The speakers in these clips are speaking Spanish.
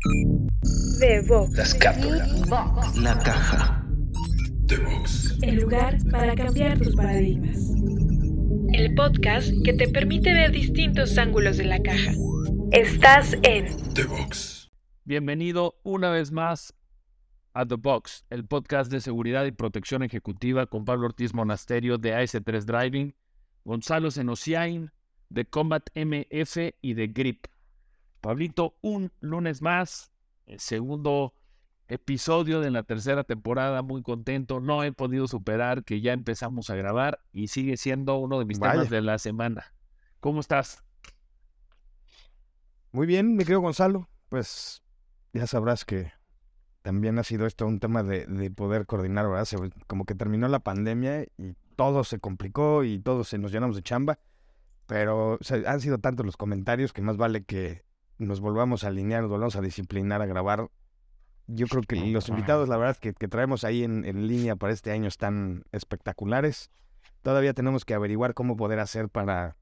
The Box. La escápula. La caja. The Box. El lugar para cambiar tus paradigmas. El podcast que te permite ver distintos ángulos de la caja. Estás en The Box. Bienvenido una vez más a The Box, el podcast de seguridad y protección ejecutiva con Pablo Ortiz Monasterio de AS3 Driving, Gonzalo Senociain de Combat MF y de Grip. Pablito, un lunes más, el segundo episodio de la tercera temporada, muy contento. No he podido superar que ya empezamos a grabar y sigue siendo uno de mis Vaya. temas de la semana. ¿Cómo estás? Muy bien, mi querido Gonzalo. Pues ya sabrás que también ha sido esto un tema de, de poder coordinar, ¿verdad? Se- como que terminó la pandemia y todo se complicó y todos se nos llenamos de chamba. Pero o sea, han sido tantos los comentarios que más vale que nos volvamos a alinear, nos volvamos a disciplinar, a grabar. Yo creo que los invitados, la verdad, que, que traemos ahí en, en línea para este año están espectaculares. Todavía tenemos que averiguar cómo poder hacer para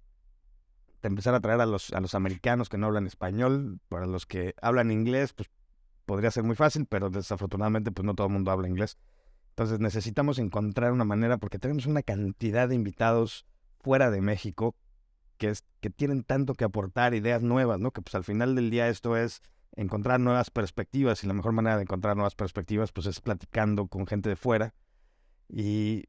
empezar a traer a los, a los americanos que no hablan español. Para los que hablan inglés, pues podría ser muy fácil, pero desafortunadamente pues no todo el mundo habla inglés. Entonces necesitamos encontrar una manera porque tenemos una cantidad de invitados fuera de México que, es, que tienen tanto que aportar, ideas nuevas, ¿no? Que pues al final del día esto es encontrar nuevas perspectivas y la mejor manera de encontrar nuevas perspectivas pues es platicando con gente de fuera. Y,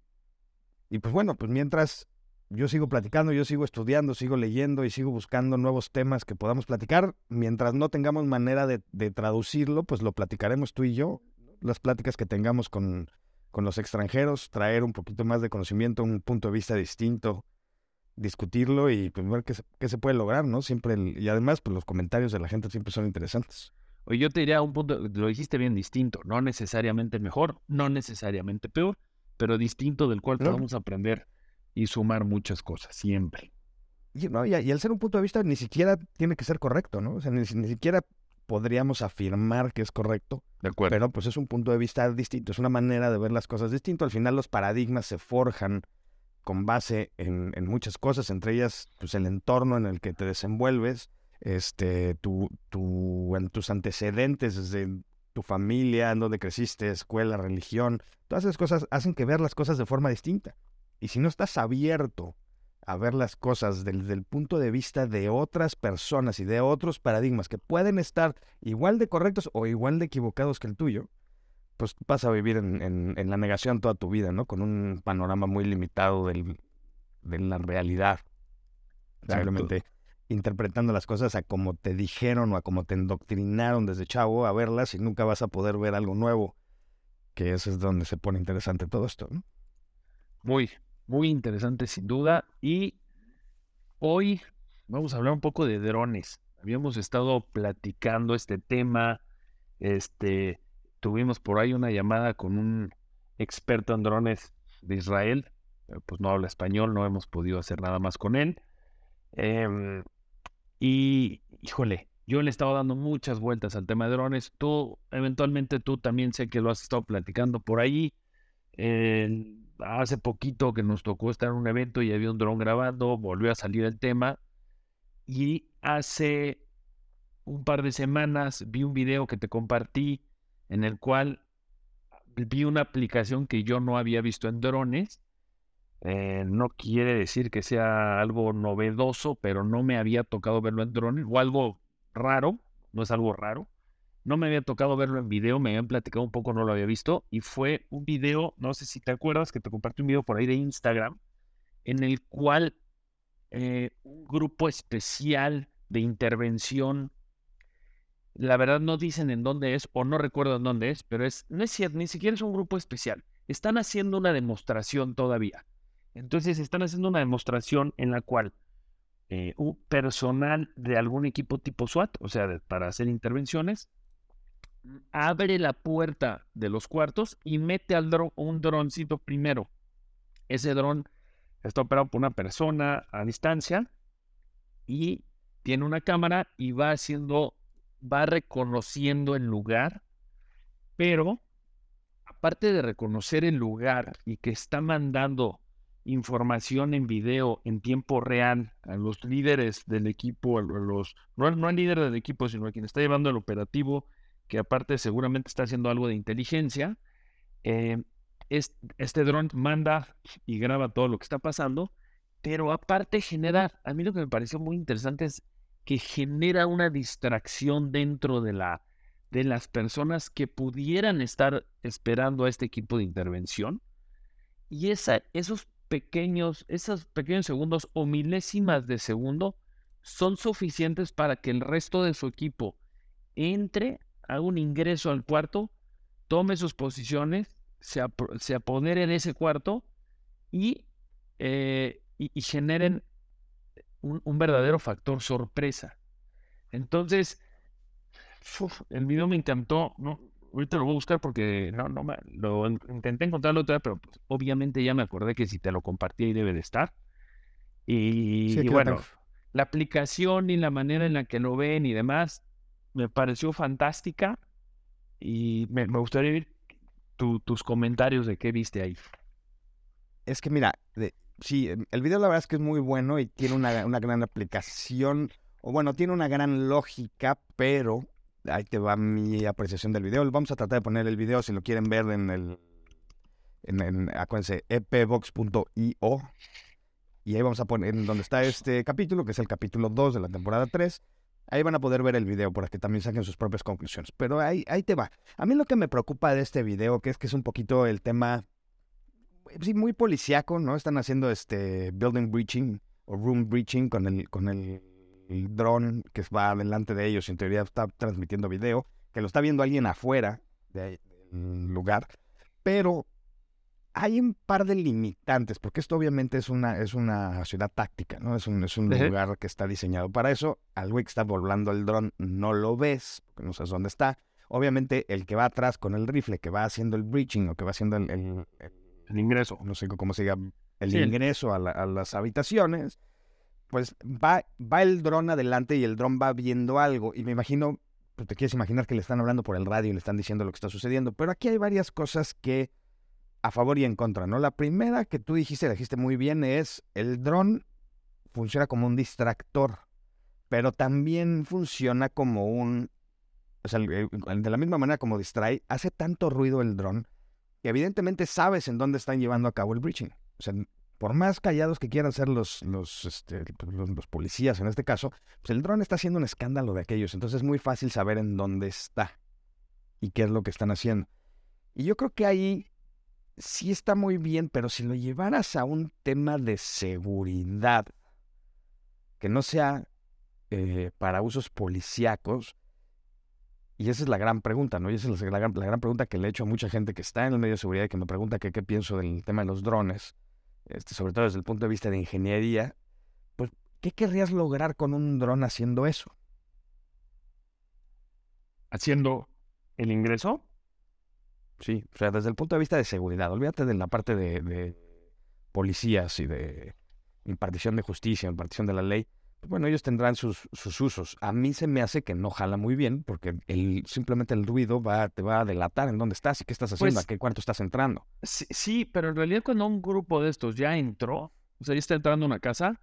y pues bueno, pues mientras yo sigo platicando, yo sigo estudiando, sigo leyendo y sigo buscando nuevos temas que podamos platicar. Mientras no tengamos manera de, traducirlo, pues lo platicaremos tú y yo. Las pláticas que tengamos con, con los extranjeros, traer un poquito más de conocimiento, un punto de vista distinto, discutirlo y pues ver qué se, qué se puede lograr, ¿no? Siempre, el- y además, pues los comentarios de la gente siempre son interesantes. Oye, yo te diría un punto, lo dijiste bien distinto, no necesariamente mejor, no necesariamente peor, pero distinto del cual podemos aprender y sumar muchas cosas, siempre. Y, ¿no? y, y al ser un punto de vista ni siquiera tiene que ser correcto, ¿no? O sea, ni, ni siquiera podríamos afirmar que es correcto, De acuerdo. Pero pues es un punto de vista distinto, es una manera de ver las cosas distinto. Al final los paradigmas se forjan con base en, muchas cosas, entre ellas pues el entorno en el que te desenvuelves, este, tus antecedentes desde tu familia, en donde creciste, escuela, religión, todas esas cosas hacen que ver las cosas de forma distinta. Y si no estás abierto a ver las cosas desde el punto de vista de otras personas y de otros paradigmas que pueden estar igual de correctos o igual de equivocados que el tuyo, pues vas a vivir en, en- en la negación toda tu vida, ¿no? Con un panorama muy limitado del- de la realidad. Simplemente interpretando las cosas a como te dijeron o a como te endoctrinaron desde chavo a verlas y nunca vas a poder ver algo nuevo. Que eso es donde se pone interesante todo esto, ¿no? Muy, muy interesante sin duda. Y hoy vamos a hablar un poco de drones. Habíamos estado platicando este tema, este, tuvimos por ahí una llamada con un experto en drones de Israel, pues no habla español, no hemos podido hacer nada más con él. Em, y, híjole, yo le he estado dando muchas vueltas al tema de drones. Tú, eventualmente tú también sé que lo has estado platicando por ahí. Hace poquito que nos tocó estar en un evento y había un dron grabando, volvió a salir el tema. Y hace un par de semanas vi un video que te compartí en el cual vi una aplicación que yo no había visto en drones. Eh, no quiere decir que sea algo novedoso, pero no me había tocado verlo en drones o algo raro, no es algo raro. No me había tocado verlo en video, me habían platicado un poco, no lo había visto. Y fue un video, no sé si te acuerdas, que te compartí un video por ahí de Instagram, en el cual eh, un grupo especial de intervención, la verdad no dicen en dónde es, o no recuerdo en dónde es, pero es, no es cierto, ni siquiera es un grupo especial. Están haciendo una demostración todavía. Entonces están haciendo una demostración en la cual eh, un personal de algún equipo tipo SWAT, o sea, para hacer intervenciones, abre la puerta de los cuartos y mete al dron un droncito primero. Ese dron está operado por una persona a distancia y tiene una cámara y va haciendo, va reconociendo el lugar, pero aparte de reconocer el lugar y que está mandando información en video en tiempo real a los líderes del equipo, a los, no, no al líder del equipo, sino a quien está llevando el operativo, que aparte seguramente está haciendo algo de inteligencia. Eh, este dron manda y graba todo lo que está pasando, pero aparte genera, a mí lo que me pareció muy interesante es que genera una distracción dentro de, la, de las personas que pudieran estar esperando a este equipo de intervención. Y esa, esos pequeños, esos pequeños segundos o milésimas de segundo son suficientes para que el resto de su equipo entre, haga un ingreso al cuarto, tome sus posiciones, se, apodere en ese cuarto y, eh, y, generen un, verdadero factor sorpresa. Entonces, el video me encantó. No, ahorita lo voy a buscar porque no, no lo intenté encontrarlo otra vez, pero pues, obviamente ya me acordé que si te lo compartí ahí debe de estar. Y, bueno, la aplicación y la manera en la que lo ven y demás me pareció fantástica y me, gustaría ver tus comentarios de qué viste ahí. Es que mira, sí, el video la verdad es que es muy bueno y tiene una, una gran aplicación, o bueno, tiene una gran lógica, pero ahí te va mi apreciación del video. Vamos a tratar de poner el video si lo quieren ver en el, en, en acuérdense, epbox.io. Y ahí vamos a poner en donde está este capítulo, que es el capítulo 2 de la temporada 3. Ahí van a poder ver el video para que también saquen sus propias conclusiones. Pero ahí, ahí te va. A mí lo que me preocupa de este video, que es que es un poquito el tema, sí, muy policíaco, ¿no? Están haciendo este building breaching o room breaching con el, con el el dron que va delante de ellos, en teoría está transmitiendo video, que lo está viendo alguien afuera del lugar, pero hay un par de limitantes, porque esto obviamente es una, es una ciudad táctica, ¿no? Es un, es un lugar que está diseñado para eso. Al güey que está volando el dron no lo ves, porque no sabes dónde está. Obviamente el que va atrás con el rifle, que va haciendo el breaching o que va haciendo el, el, ingreso, no sé cómo se llama, el ingreso a, a las habitaciones, pues va, va el dron adelante y el dron va viendo algo. Y me imagino, pues te quieres imaginar que le están hablando por el radio y le están diciendo lo que está sucediendo. Pero aquí hay varias cosas que a favor y en contra, ¿no? La primera que tú dijiste, dijiste muy bien, es el dron funciona como un distractor, pero también funciona como un... O sea, de la misma manera como distrae, hace tanto ruido el dron que evidentemente sabes en dónde están llevando a cabo el breaching. O sea, por más callados que quieran ser los, este, pues, los, los, policías en este caso, pues el dron está haciendo un escándalo de aquellos. Entonces es muy fácil saber en dónde está y qué es lo que están haciendo. Y yo creo que ahí sí está muy bien, pero si lo llevaras a un tema de seguridad, que no sea eh, para usos policíacos, y esa es la gran pregunta, ¿no? Y esa es la gran, la gran pregunta que le he hecho a mucha gente que está en el medio de seguridad y que me pregunta qué pienso del tema de los drones este, sobre todo desde el punto de vista de ingeniería, pues, ¿qué querrías lograr con un dron haciendo eso? ¿Haciendo el ingreso? Sí, o sea, desde el punto de vista de seguridad, olvídate de la parte de policías y de impartición de justicia, impartición de la ley. Bueno, ellos tendrán sus, sus, usos. A mí se me hace que no jala muy bien porque el, simplemente el ruido va, te va a delatar en dónde estás y qué estás haciendo, a pues qué cuarto estás entrando. Sí, pero en realidad cuando un grupo de estos ya entró, o sea, ya está entrando a una casa,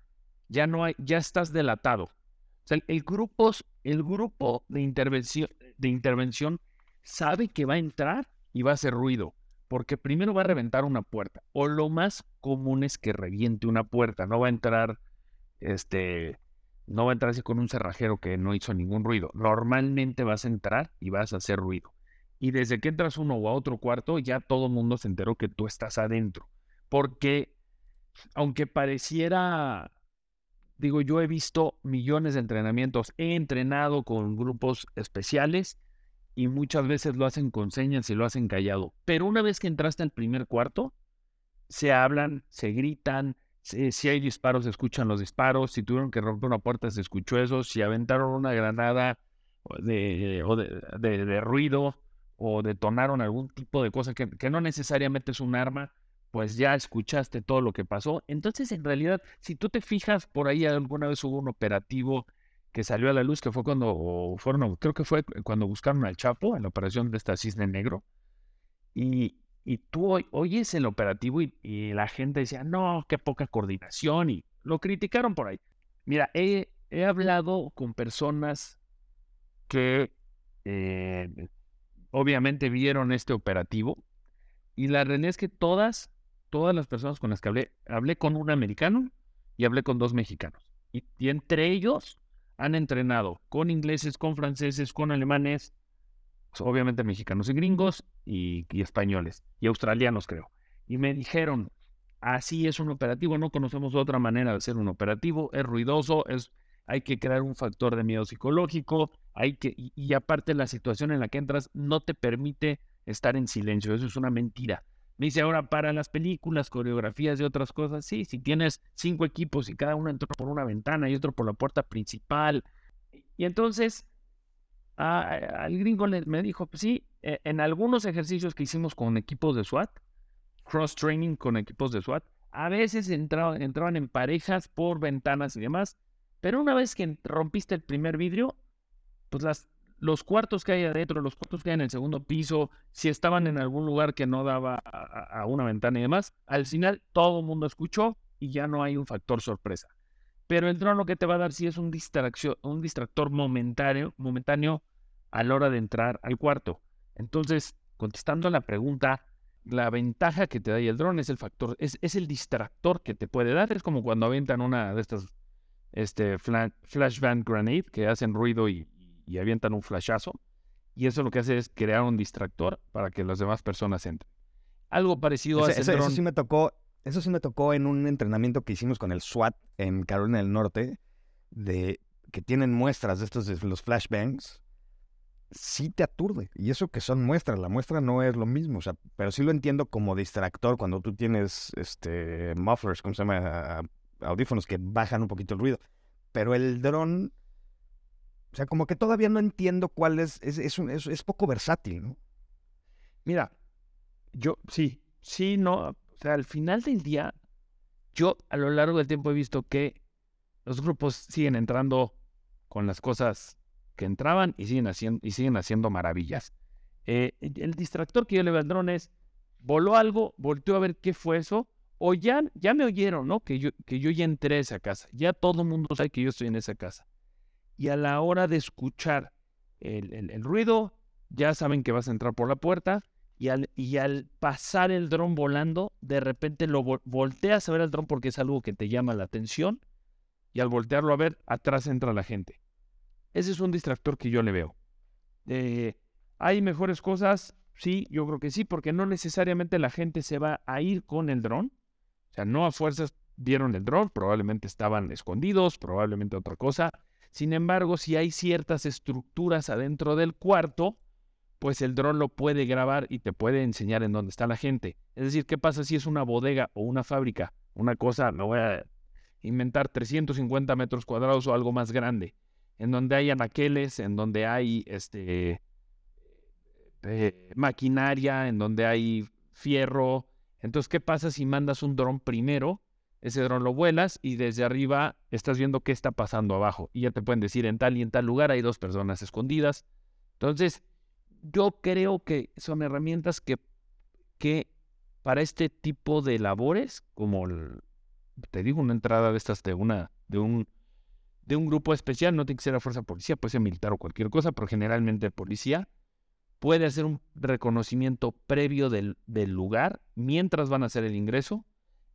ya no hay, ya estás delatado. O sea, el, grupo, el grupo de intervención, de intervención sabe que va a entrar y va a hacer ruido. Porque primero va a reventar una puerta. O lo más común es que reviente una puerta. No va a entrar este no va a entrar así con un cerrajero que no hizo ningún ruido. Normalmente vas a entrar y vas a hacer ruido. Y desde que entras uno o a otro cuarto, ya todo el mundo se enteró que tú estás adentro. Porque, aunque pareciera, digo, yo he visto millones de entrenamientos, he entrenado con grupos especiales y muchas veces lo hacen con señas y lo hacen callado. Pero una vez que entraste al primer cuarto, se hablan, se gritan, si, hay disparos, se escuchan los disparos. Si tuvieron que romper una puerta, se escuchó eso. Si aventaron una granada de, o de, ruido o detonaron algún tipo de cosa que, que, no necesariamente es un arma, pues ya escuchaste todo lo que pasó. Entonces, en realidad, si tú te fijas, por ahí alguna vez hubo un operativo que salió a la luz, que fue cuando fueron, creo que fue cuando buscaron al Chapo, en la operación de esta Cisne Negro. Y, y tú oyes el operativo y, la gente decía, no, qué poca coordinación y lo criticaron por ahí. Mira, he, hablado con personas que eh, obviamente vieron este operativo y la realidad es que todas, todas las personas con las que hablé, hablé con un americano y hablé con dos mexicanos. Y, entre ellos han entrenado con ingleses, con franceses, con alemanes, pues, obviamente mexicanos y gringos y, españoles y australianos creo. Y me dijeron, así es un operativo, no conocemos otra manera de hacer un operativo, es ruidoso, es, hay que crear un factor de miedo psicológico, hay que, y, aparte la situación en la que entras no te permite estar en silencio, eso es una mentira. Me dice ahora para las películas, coreografías y otras cosas, sí, si tienes cinco equipos y cada uno entra por una ventana y otro por la puerta principal. Y entonces al gringo le, me dijo, pues sí, en algunos ejercicios que hicimos con equipos de SWAT, cross training con equipos de SWAT, a veces entraban, entraban en parejas por ventanas y demás, pero una vez que rompiste el primer vidrio, pues las, los cuartos que hay adentro, los cuartos que hay en el segundo piso, si estaban en algún lugar que no daba a, una ventana y demás, al final todo el mundo escuchó y ya no hay un factor sorpresa. Pero el dron lo que te va a dar sí es un, distracción, un distractor momentáneo, momentáneo a la hora de entrar al cuarto. Entonces, contestando a la pregunta, la ventaja que te da el dron es el factor, es, es, el distractor que te puede dar. Es como cuando avientan una de estas este, flashbang grenade que hacen ruido y, avientan un flashazo. Y eso lo que hace es crear un distractor para que las demás personas entren. Algo parecido a ese Eso sí me tocó, eso sí me tocó en un entrenamiento que hicimos con el SWAT en Carolina del Norte, de que tienen muestras de estos de los flashbangs. Sí te aturde. Y eso que son muestras, la muestra no es lo mismo. O sea, pero sí lo entiendo como distractor cuando tú tienes este mufflers, ¿cómo se llama? audífonos que bajan un poquito el ruido. Pero el dron, o sea, como que todavía no entiendo cuál es, es, es, es, poco versátil, ¿no? Mira, yo sí, sí, no, o sea, al final del día, yo a lo largo del tiempo he visto que los grupos siguen entrando con las cosas que entraban y siguen haciendo, y siguen haciendo maravillas. Eh, el distractor que yo le veo al dron es, voló algo, volteó a ver qué fue eso o ya, ya me oyeron, ¿no? Que yo, que yo ya entré a esa casa. Ya todo el mundo sabe que yo estoy en esa casa. Y a la hora de escuchar el, ruido, ya saben que vas a entrar por la puerta. Y al, y al pasar el dron volando, de repente lo volteas a ver al dron porque es algo que te llama la atención. Y al voltearlo a ver, atrás entra la gente. Ese es un distractor que yo le veo. Eh, ¿Hay mejores cosas? Sí, yo creo que sí, porque no necesariamente la gente se va a ir con el dron. O sea, no a fuerzas vieron el dron, probablemente estaban escondidos, probablemente otra cosa. Sin embargo, si hay ciertas estructuras adentro del cuarto, pues el dron lo puede grabar y te puede enseñar en dónde está la gente. Es decir, ¿qué pasa si es una bodega o una fábrica? Una cosa, me voy a inventar 350 metros cuadrados o algo más grande, en donde hay anaqueles, en donde hay este, eh, maquinaria, en donde hay fierro, entonces, ¿qué pasa si mandas un dron primero? Ese dron lo vuelas y desde arriba estás viendo qué está pasando abajo. Y ya te pueden decir en tal y en tal lugar hay dos personas escondidas. Entonces, yo creo que son herramientas que, que para este tipo de labores, como te digo, una entrada de estas de una, de un, de un grupo especial, no tiene que ser la fuerza policía, puede ser militar o cualquier cosa, pero generalmente policía, puede hacer un reconocimiento previo del, lugar mientras van a hacer el ingreso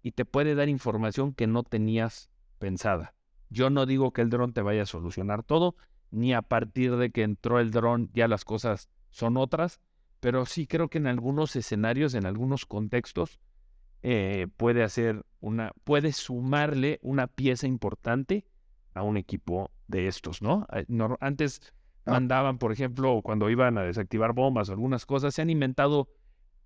y te puede dar información que no tenías pensada. Yo no digo que el dron te vaya a solucionar todo, ni a partir de que entró el dron ya las cosas son otras, pero sí creo que en algunos escenarios, en algunos contextos, eh, puede hacer una, puede sumarle una pieza importante a un equipo de estos, ¿no? Antes mandaban, por ejemplo, cuando iban a desactivar bombas o algunas cosas, se han inventado,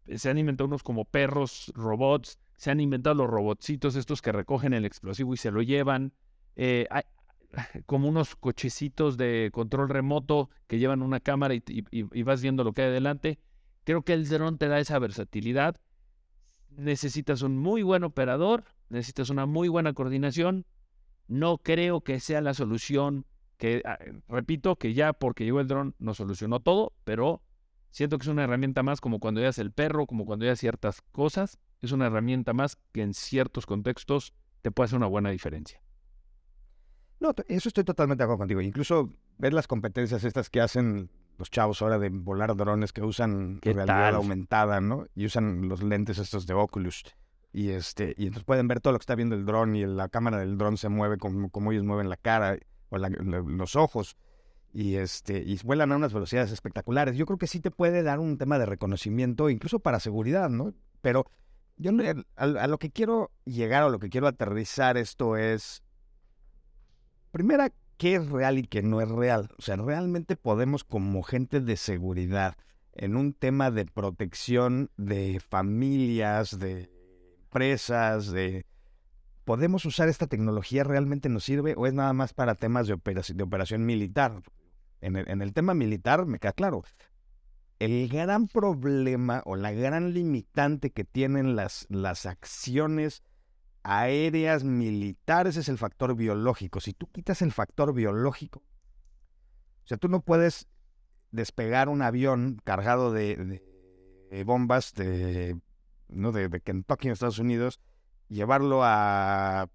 se han inventado unos como perros, robots, se han inventado los robotcitos estos que recogen el explosivo y se lo llevan, eh, hay, como unos cochecitos de control remoto que llevan una cámara y, vas viendo lo que hay adelante. Creo que el dron te da esa versatilidad. Necesitas un muy buen operador, necesitas una muy buena coordinación. No creo que sea la solución que ah, repito que ya porque llegó el dron nos solucionó todo, pero siento que es una herramienta más como cuando ya el perro, como cuando ya ciertas cosas, es una herramienta más que en ciertos contextos te puede hacer una buena diferencia. No, eso estoy totalmente de acuerdo contigo. Incluso ver las competencias estas que hacen los chavos ahora de volar drones que usan ¿Qué realidad tal? aumentada, ¿no? Y usan los lentes estos de Oculus. Y este, y entonces pueden ver todo lo que está viendo el dron y la cámara del dron se mueve como, como ellos mueven la cara o la- los ojos. Y este, y vuelan a unas velocidades espectaculares. Yo creo que sí te puede dar un tema de reconocimiento, incluso para seguridad, ¿no? Pero yo no- a, a lo que quiero llegar o lo que quiero aterrizar esto es. Primera, qué es real y qué no es real. O sea, realmente podemos como gente de seguridad, en un tema de protección de familias, de empresas, de... ¿Podemos usar esta tecnología? ¿Realmente nos sirve o es nada más para temas de operación, militar? En el, tema militar me queda claro. El gran problema o la gran limitante que tienen las, acciones aéreas militares es el factor biológico. Si tú quitas el factor biológico, o sea, tú no puedes despegar un avión cargado de bombas de, ¿no? de, de Kentucky en Estados Unidos, llevarlo a,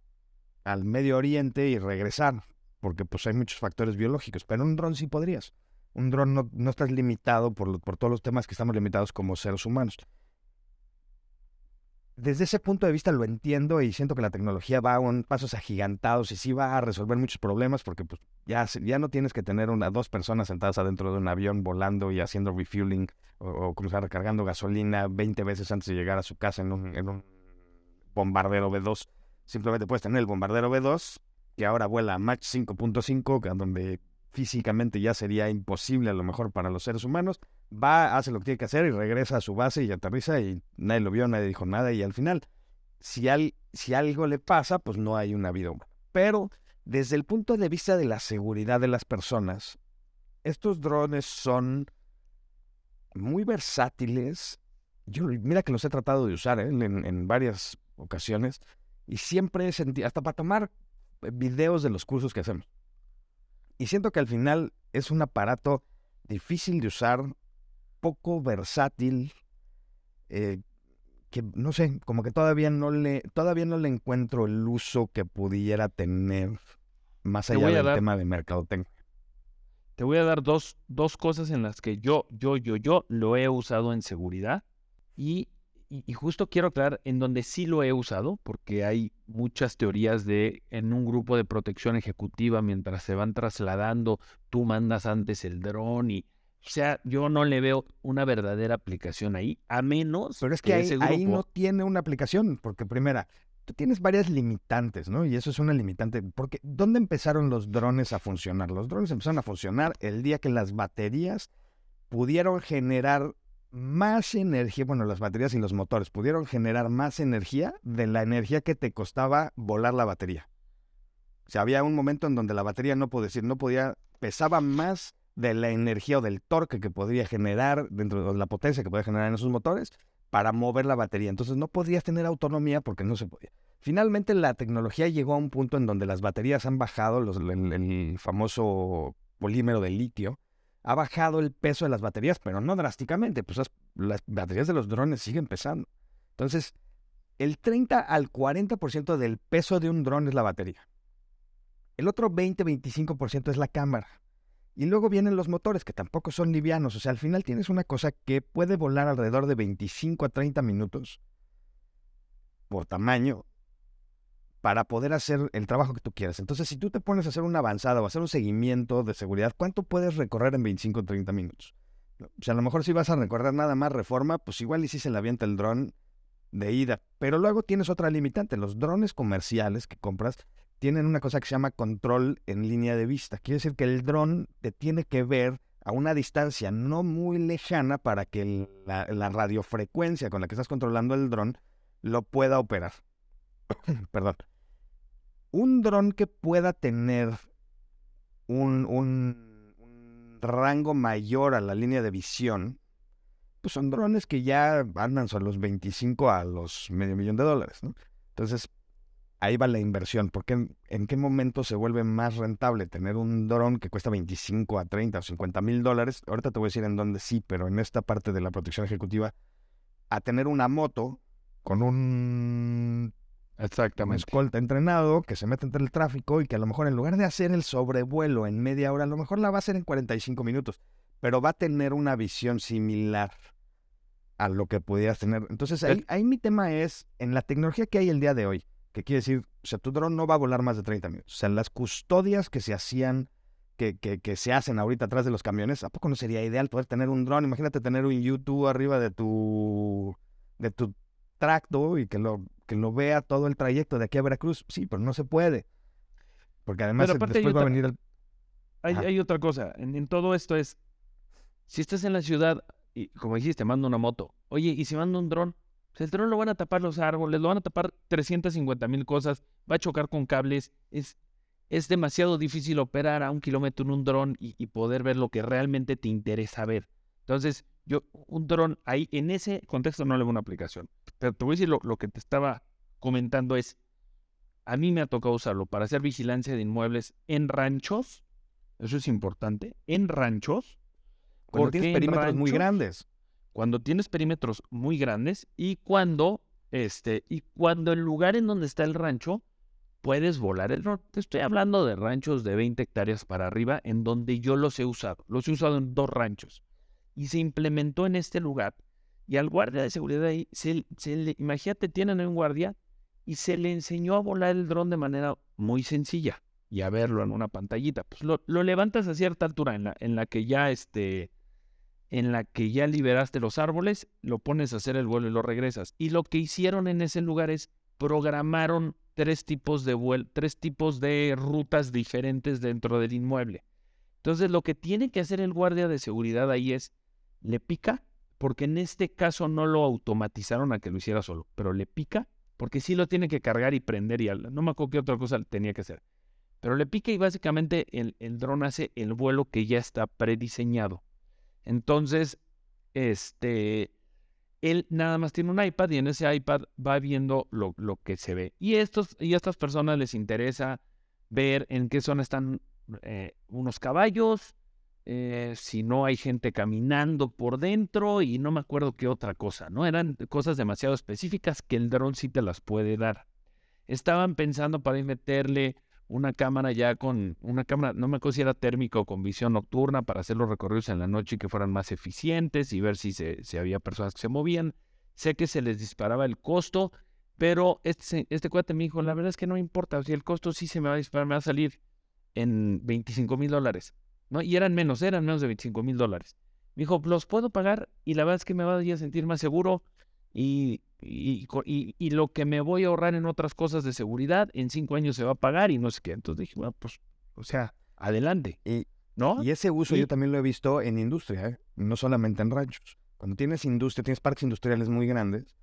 al Medio Oriente y regresar, porque pues hay muchos factores biológicos, pero un dron sí podrías. Un dron no, no estás limitado por, por todos los temas que estamos limitados como seres humanos desde ese punto de vista lo entiendo y siento que la tecnología va a un pasos agigantados y sí va a resolver muchos problemas porque pues ya, ya no tienes que tener una, dos personas sentadas adentro de un avión volando y haciendo refueling o, cruzar recargando gasolina 20 veces antes de llegar a su casa en un, en un bombardero B2. Simplemente puedes tener el bombardero B2 que ahora vuela a Mach 5.5, que- donde físicamente ya sería imposible a lo mejor para los seres humanos va, hace lo que tiene que hacer y regresa a su base y aterriza y nadie lo vio, nadie dijo nada y al final, si, al- si algo le pasa, pues no hay una vida humana. Pero desde el punto de vista de la seguridad de las personas, estos drones son muy versátiles. Yo, mira que los he tratado de usar ¿eh? en, en varias ocasiones y siempre sentido, hasta para tomar videos de los cursos que hacemos. Y siento que al final es un aparato difícil de usar, poco versátil, eh, que no sé, como que todavía no le, todavía no le encuentro el uso que pudiera tener más allá del dar- tema de mercadotecnia. Te voy a dar dos, dos cosas en las que yo, yo, yo, yo lo he usado en seguridad y, y, y justo quiero aclarar en donde sí lo he usado, porque hay muchas teorías de en un grupo de protección ejecutiva mientras se van trasladando, tú mandas antes el dron y, o sea, yo no le veo una verdadera aplicación ahí, a menos Pero es que ahí, ese ahí no tiene una aplicación, porque primera, tú tienes varias limitantes, ¿no? Y eso es una limitante, porque ¿dónde empezaron los drones a funcionar? Los drones empezaron a funcionar el día que las baterías pudieron generar más energía, bueno, las baterías y los motores pudieron generar más energía de la energía que te costaba volar la batería. O sea, había un momento en donde la batería no podía decir, no podía, pesaba más de la energía o del torque que podría generar dentro de la potencia que podía generar en esos motores para mover la batería. Entonces no podías tener autonomía porque no se podía. Finalmente la tecnología llegó a un punto en donde las baterías han bajado, los- el, el famoso polímero de litio, ha bajado el peso de las baterías, pero no drásticamente, pues las, baterías de los drones siguen pesando. Entonces, el 30 al 40% del peso de un dron es la batería. El otro 20-25% es la cámara. Y luego vienen los motores, que tampoco son livianos. O sea, al final tienes una cosa que puede volar alrededor de 25 a 30 minutos por tamaño para poder hacer el trabajo que tú quieras. Entonces, si tú te pones a hacer una avanzada o hacer un seguimiento de seguridad, ¿cuánto puedes recorrer en 25 o 30 minutos? O sea, a lo mejor si vas a recorrer nada más reforma, pues igual y si se le avienta el dron de ida. Pero luego tienes otra limitante. Los drones comerciales que compras tienen una cosa que se llama control en línea de vista. Quiere decir que el dron te tiene que ver a una distancia no muy lejana para que la, la radiofrecuencia con la que estás controlando el dron lo pueda operar. Perdón. Un dron que pueda tener un, un- rango mayor a la línea de visión, pues son drones que ya andan sobre los 25 a los medio millón de dólares. ¿no? Entonces, ahí va la inversión. Porque en, en qué momento se vuelve más rentable tener un dron que cuesta 25 a 30 o 50 mil dólares? Ahorita te voy a decir en dónde sí, pero en esta parte de la protección ejecutiva, a tener una moto con un un Exactamente. escolta entrenado que se mete entre el tráfico y que a lo mejor en lugar de hacer el sobrevuelo en media hora, a lo mejor la va a hacer en 45 minutos. pero va a tener una visión similar a lo que pudieras tener. Entonces, ahí, ahí mi tema es, en la tecnología que hay el día de hoy, que quiere decir, o sea, tu dron no va a volar más de 30 minutos. O sea, las custodias que se hacían, que, que, que se hacen ahorita atrás de los camiones, ¿a poco no sería ideal poder tener un dron? Imagínate tener un YouTube arriba de tu, de tu tracto y que lo, que lo vea todo el trayecto de aquí a Veracruz. Sí, pero no se puede. Porque además después va a otra- venir el... Hay, otra cosa. En, en todo esto es, si estás en la ciudad y como dijiste, manda una moto. Oye, ¿y si manda un dron? Pues el dron lo van a tapar los árboles, lo van a tapar 350 mil cosas, va a chocar con cables. Es, es demasiado difícil operar a un kilómetro en un dron y, y poder ver lo que realmente te interesa ver. Entonces, yo, un dron ahí, en ese contexto no le veo una aplicación. Pero te voy a decir lo, lo que te estaba comentando es, a mí me ha tocado usarlo para hacer vigilancia de inmuebles en ranchos. Eso es importante. En ranchos. Cuando ¿Por qué tienes en perímetros muy grandes. Cuando tienes perímetros muy grandes y cuando, este, y cuando el lugar en donde está el rancho puedes volar el dron. Te estoy hablando de ranchos de 20 hectáreas para arriba en donde yo los he usado. Los he usado en dos ranchos. Y se implementó en este lugar. Y al guardia de seguridad ahí, se, se le- imagínate, tienen un guardia y se le enseñó a volar el dron de manera muy sencilla y a verlo en una pantallita. Pues lo, lo levantas a cierta altura en la, en la que ya este, en la que ya liberaste los árboles, lo pones a hacer el vuelo y lo regresas. Y lo que hicieron en ese lugar es programaron tres tipos de vuel- tres tipos de rutas diferentes dentro del inmueble. Entonces lo que tiene que hacer el guardia de seguridad ahí es le pica, porque en este caso no lo automatizaron a que lo hiciera solo, pero le pica porque sí lo tiene que cargar y prender y no me acuerdo qué otra cosa tenía que hacer. Pero le pica y básicamente el, el dron hace el vuelo que ya está prediseñado. Entonces, este, él nada más tiene un iPad y en ese iPad va viendo lo, lo que se ve. Y, estos, y a estas personas les interesa ver en qué zona están eh, unos caballos, eh, si no hay gente caminando por dentro y no me acuerdo qué otra cosa, ¿no? Eran cosas demasiado específicas que el dron sí te las puede dar. Estaban pensando para meterle una cámara ya con una cámara, no me acuerdo si era térmica o con visión nocturna para hacer los recorridos en la noche y que fueran más eficientes y ver si, se, había personas que se movían. Sé que se les disparaba el costo, pero este, este cuate me dijo, la verdad es que no importa, si el costo sí se me va a disparar, me va a salir en 25 mil dólares. ¿No? Y eran menos, eran menos de 25 mil dólares. Me dijo, los puedo pagar y la verdad es que me voy a sentir más seguro y, y, y- y lo que me voy a ahorrar en otras cosas de seguridad, en cinco años se va a pagar y no sé qué. Entonces dije, bueno, pues, o sea, adelante, Y, ¿no? y ese uso yo también lo he visto en industria, ¿eh? no solamente en ranchos. Cuando tienes industria, tienes parques industriales muy grandes,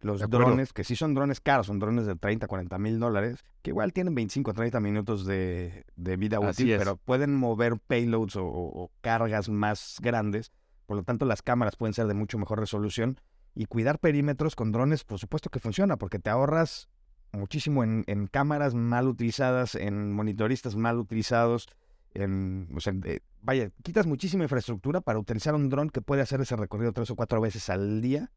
los drones, que sí son drones caros, son drones de 30, 40 mil dólares, que igual tienen 25, 30 minutos de, de vida Así útil, es. pero pueden mover payloads o, o- o cargas más grandes. Por lo tanto, las cámaras pueden ser de mucho mejor resolución. Y cuidar perímetros con drones, por supuesto que funciona, porque te ahorras muchísimo en, en cámaras mal utilizadas, en monitoristas mal utilizados. En, o sea, de- vaya, quitas muchísima infraestructura para utilizar un dron que puede hacer ese recorrido tres o cuatro veces al día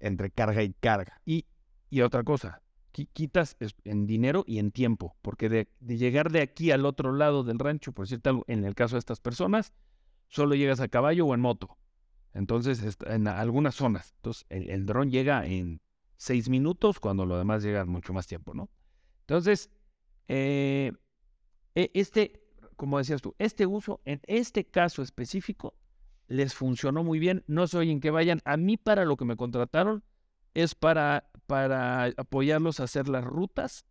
entre carga y carga. Y, y otra cosa, qui- quitas en dinero y en tiempo, porque de, llegar de aquí al otro lado del rancho, por decirte algo, en el caso de estas personas, solo llegas a caballo o en moto. Entonces, en algunas zonas. Entonces, el, dron llega en seis minutos, cuando lo demás llega mucho más tiempo, ¿no? Entonces, eh, e- este, como decías tú, este uso, en este caso específico, les funcionó muy bien. No soy en que vayan. A mí, para lo que me contrataron, es para, para apoyarlos a hacer las rutas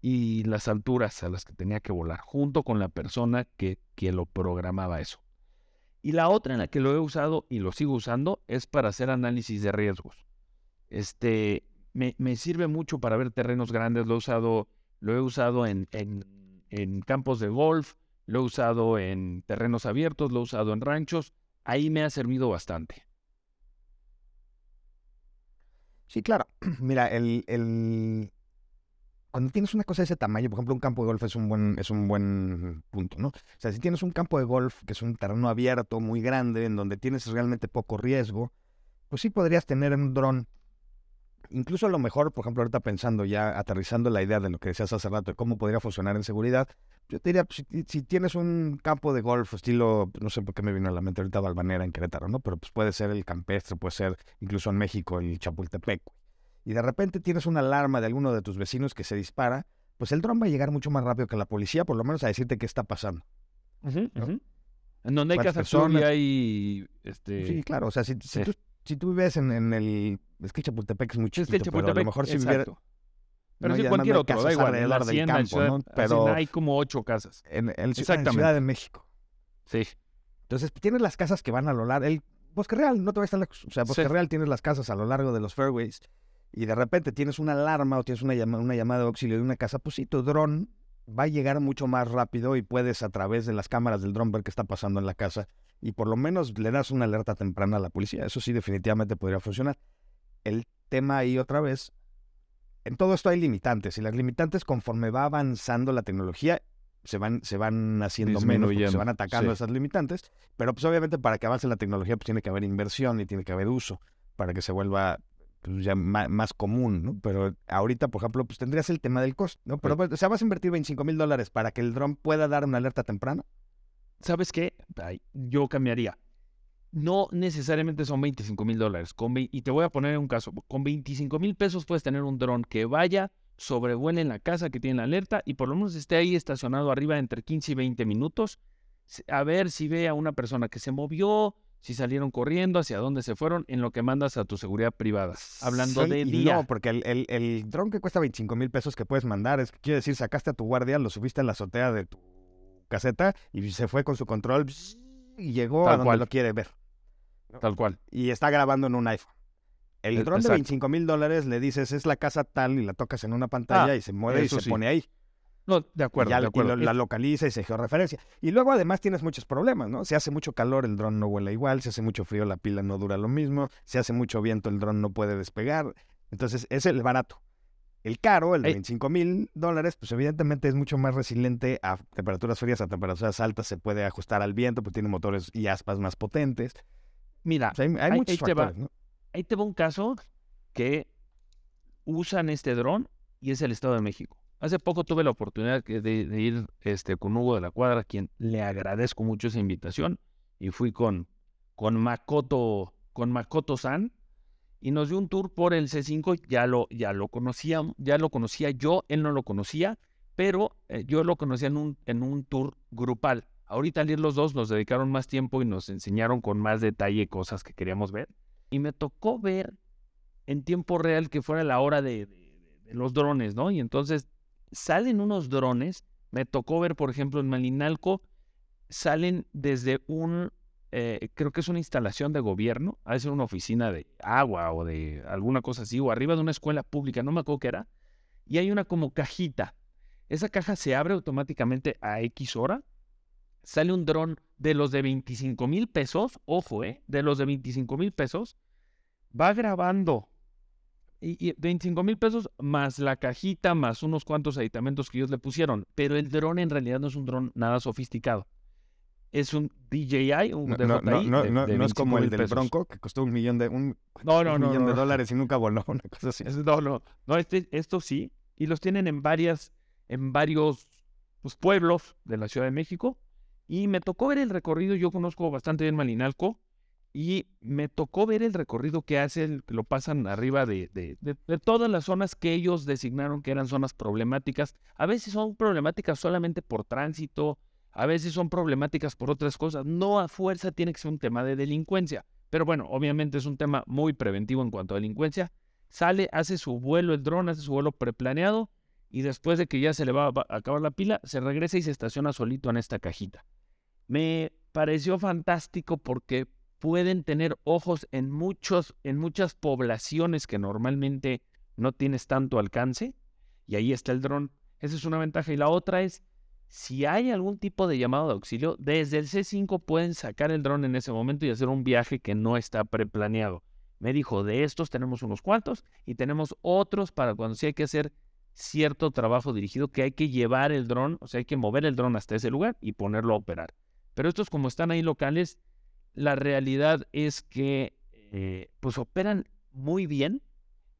y las alturas a las que tenía que volar, junto con la persona que, que lo programaba eso. Y la otra en la que lo he usado y lo sigo usando es para hacer análisis de riesgos. Este, me, me sirve mucho para ver terrenos grandes. Lo he usado, lo he usado en, en, en campos de golf, lo he usado en terrenos abiertos, lo he usado en ranchos. Ahí me ha servido bastante. Sí, claro. Mira, el, el... cuando tienes una cosa de ese tamaño, por ejemplo, un campo de golf es un buen, es un buen punto, ¿no? O sea, si tienes un campo de golf que es un terreno abierto, muy grande, en donde tienes realmente poco riesgo, pues sí podrías tener un dron. Incluso a lo mejor, por ejemplo, ahorita pensando ya, aterrizando la idea de lo que decías hace rato, de cómo podría funcionar en seguridad, yo te diría, pues, si, si tienes un campo de golf estilo, no sé por qué me vino a la mente ahorita Valvanera en Querétaro, ¿no? Pero pues puede ser el campestre, puede ser incluso en México el Chapultepec. Y de repente tienes una alarma de alguno de tus vecinos que se dispara, pues el dron va a llegar mucho más rápido que la policía, por lo menos a decirte qué está pasando. En donde hay ¿Cuántas casa azul y hay este Sí, claro, o sea, si, si Sí. tú, si tú vives en, en el... Es que Chapultepec es muy es que chiquito, pero a lo mejor si viviera... Pero no, sí cualquier no otro, da igual, en la alrededor del campo, Ciudad- ¿no? hacienda Pero hay como ocho casas. en, en Ciudad- en Exactamente. Ciudad de México. Sí. Entonces, tienes las casas que van a lo largo. El Bosque Real, no te vayas tan lejos. O sea, Bosque Sí. Real tienes las casas a lo largo de los fairways y de repente tienes una alarma o tienes una, llama- una llamada de auxilio de una casa, pues sí, tu dron va a llegar mucho más rápido y puedes a través de las cámaras del dron ver qué está pasando en la casa y por lo menos le das una alerta temprana a la policía. Eso sí, definitivamente podría funcionar. El tema ahí otra vez, en todo esto hay limitantes y las limitantes conforme va avanzando la tecnología se van, se van haciendo menos, se van atacando sí. esas limitantes, pero pues obviamente para que avance la tecnología pues tiene que haber inversión y tiene que haber uso para que se vuelva pues, ya más, común, ¿no? Pero ahorita, por ejemplo, pues tendrías el tema del costo, ¿no? Pero, Sí. o sea, vas a invertir 25 mil dólares para que el dron pueda dar una alerta temprana. ¿Sabes qué? Yo cambiaría. No necesariamente son 25 mil dólares. Y te voy a poner un caso. Con 25 mil pesos puedes tener un dron que vaya, sobrevuele en la casa que tiene la alerta y por lo menos esté ahí estacionado arriba entre 15 y 20 minutos. A ver si ve a una persona que se movió, si salieron corriendo, hacia dónde se fueron, en lo que mandas a tu seguridad privada. Hablando de día. No, porque el, el, el dron que cuesta 25 mil pesos que puedes mandar, es quiere decir, sacaste a tu guardia, lo subiste en la azotea de tu caseta y se fue con su control y llegó Tal a donde cual. lo quiere ver. Tal cual. y está grabando en un iPhone. El E- dron de exacto. 25 mil dólares le dices es la casa tal y la tocas en una pantalla Ah, y se mueve y se sí. pone ahí. No, de Y acuerdo, ya- de y lo- la localiza y se georreferencia. Y luego además tienes muchos problemas, ¿no? Si hace mucho calor, el dron no vuela igual. Si hace mucho frío, la pila no dura lo mismo. Si hace mucho viento, el dron no puede despegar. Entonces, es el barato. El caro, el de Ey. 25 mil dólares, pues evidentemente es mucho más resiliente a temperaturas frías, a temperaturas altas. Se puede ajustar al viento, pues tiene motores y aspas más potentes. Mira, sea, hay, muchos ahí te va. factores, ¿no? ahí te va un caso que usan este dron y es el Estado de México. Hace poco tuve la oportunidad de, de ir este, con Hugo de la Cuadra, a quien le agradezco mucho esa invitación, y fui con, con Makoto, con Makoto San, y nos dio un tour por el C5, ya lo, ya lo conocía, ya lo conocía yo, él no lo conocía, pero eh, yo lo conocía en un, en un tour grupal. Ahorita al ir los dos nos dedicaron más tiempo y nos enseñaron con más detalle cosas que queríamos ver. Y me tocó ver en tiempo real que fuera la hora de, los drones, ¿no? Y entonces salen unos drones. Me tocó ver, por ejemplo, en Malinalco, salen desde un, eh, creo que es una instalación de gobierno, a veces una oficina de agua o de alguna cosa así, o arriba de una escuela pública, no me acuerdo qué era, y hay una como cajita. Esa caja se abre automáticamente a X hora, sale un dron de los de 25 mil pesos, ojo, ¿eh? De los de 25 mil pesos, va grabando. Y, y 25 mil pesos más la cajita, más unos cuantos aditamentos que ellos le pusieron. Pero el dron en realidad no es un dron nada sofisticado. Es un DJI, un No, DJI no, no, no, de- no- de no es como el 25,000 del pesos. Bronco, que costó un millón de, un, millón de dólares y nunca voló, una cosa así. Es- No, no. No, este, esto sí. Y los tienen en varias, en varios pues, pueblos de la Ciudad de México. Y me tocó ver el recorrido. Yo conozco bastante bien Malinalco. Y me tocó ver el recorrido que hacen, que lo pasan arriba de, de- de- de todas las zonas que ellos designaron que eran zonas problemáticas. A veces son problemáticas solamente por tránsito, a veces son problemáticas por otras cosas. No a fuerza tiene que ser un tema de delincuencia. Pero bueno, obviamente es un tema muy preventivo en cuanto a delincuencia sale, hace su vuelo el dron, hace su vuelo preplaneado y después de que ya se le va- a acabar la pila, se regresa y se estaciona solito en esta cajita. Me pareció fantástico porque pueden tener ojos en muchos en muchas poblaciones que normalmente no tienes tanto alcance y ahí está el dron. Esa es una ventaja y la otra es si hay algún tipo de llamado de auxilio, desde el C5 pueden sacar el dron en ese momento y hacer un viaje que no está preplaneado. Me dijo, de estos tenemos unos cuantos y tenemos otros para cuando sí hay que hacer cierto trabajo dirigido, que hay que llevar el dron, o sea, hay que mover el dron hasta ese lugar y ponerlo a operar. Pero estos como están ahí locales, la realidad es que eh, pues operan muy bien.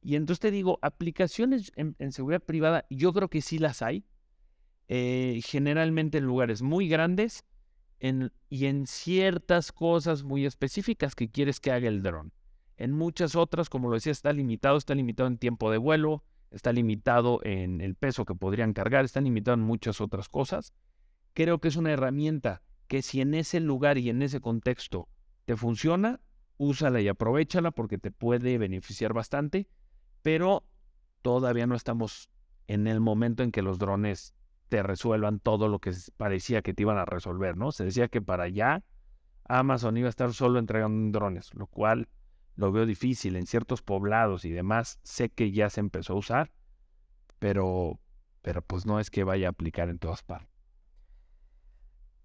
Y entonces te digo, aplicaciones en, en seguridad privada, yo creo que sí las hay. eh, generalmente en lugares muy grandes y en ciertas cosas muy específicas que quieres que haga el dron. En muchas otras, como lo decía, está limitado, está limitado en tiempo de vuelo, está limitado en el peso que podrían cargar, está limitado en muchas otras cosas. Creo que es una herramienta que si en ese lugar y en ese contexto te funciona, úsala y aprovechala porque te puede beneficiar bastante, pero todavía no estamos en el momento en que los drones te resuelvan todo lo que parecía que te iban a resolver, ¿no? Se decía que para allá Amazon iba a estar solo entregando drones, lo cual lo veo difícil en ciertos poblados y demás. Sé que ya se empezó a usar, pero, pero pues no es que vaya a aplicar en todas partes.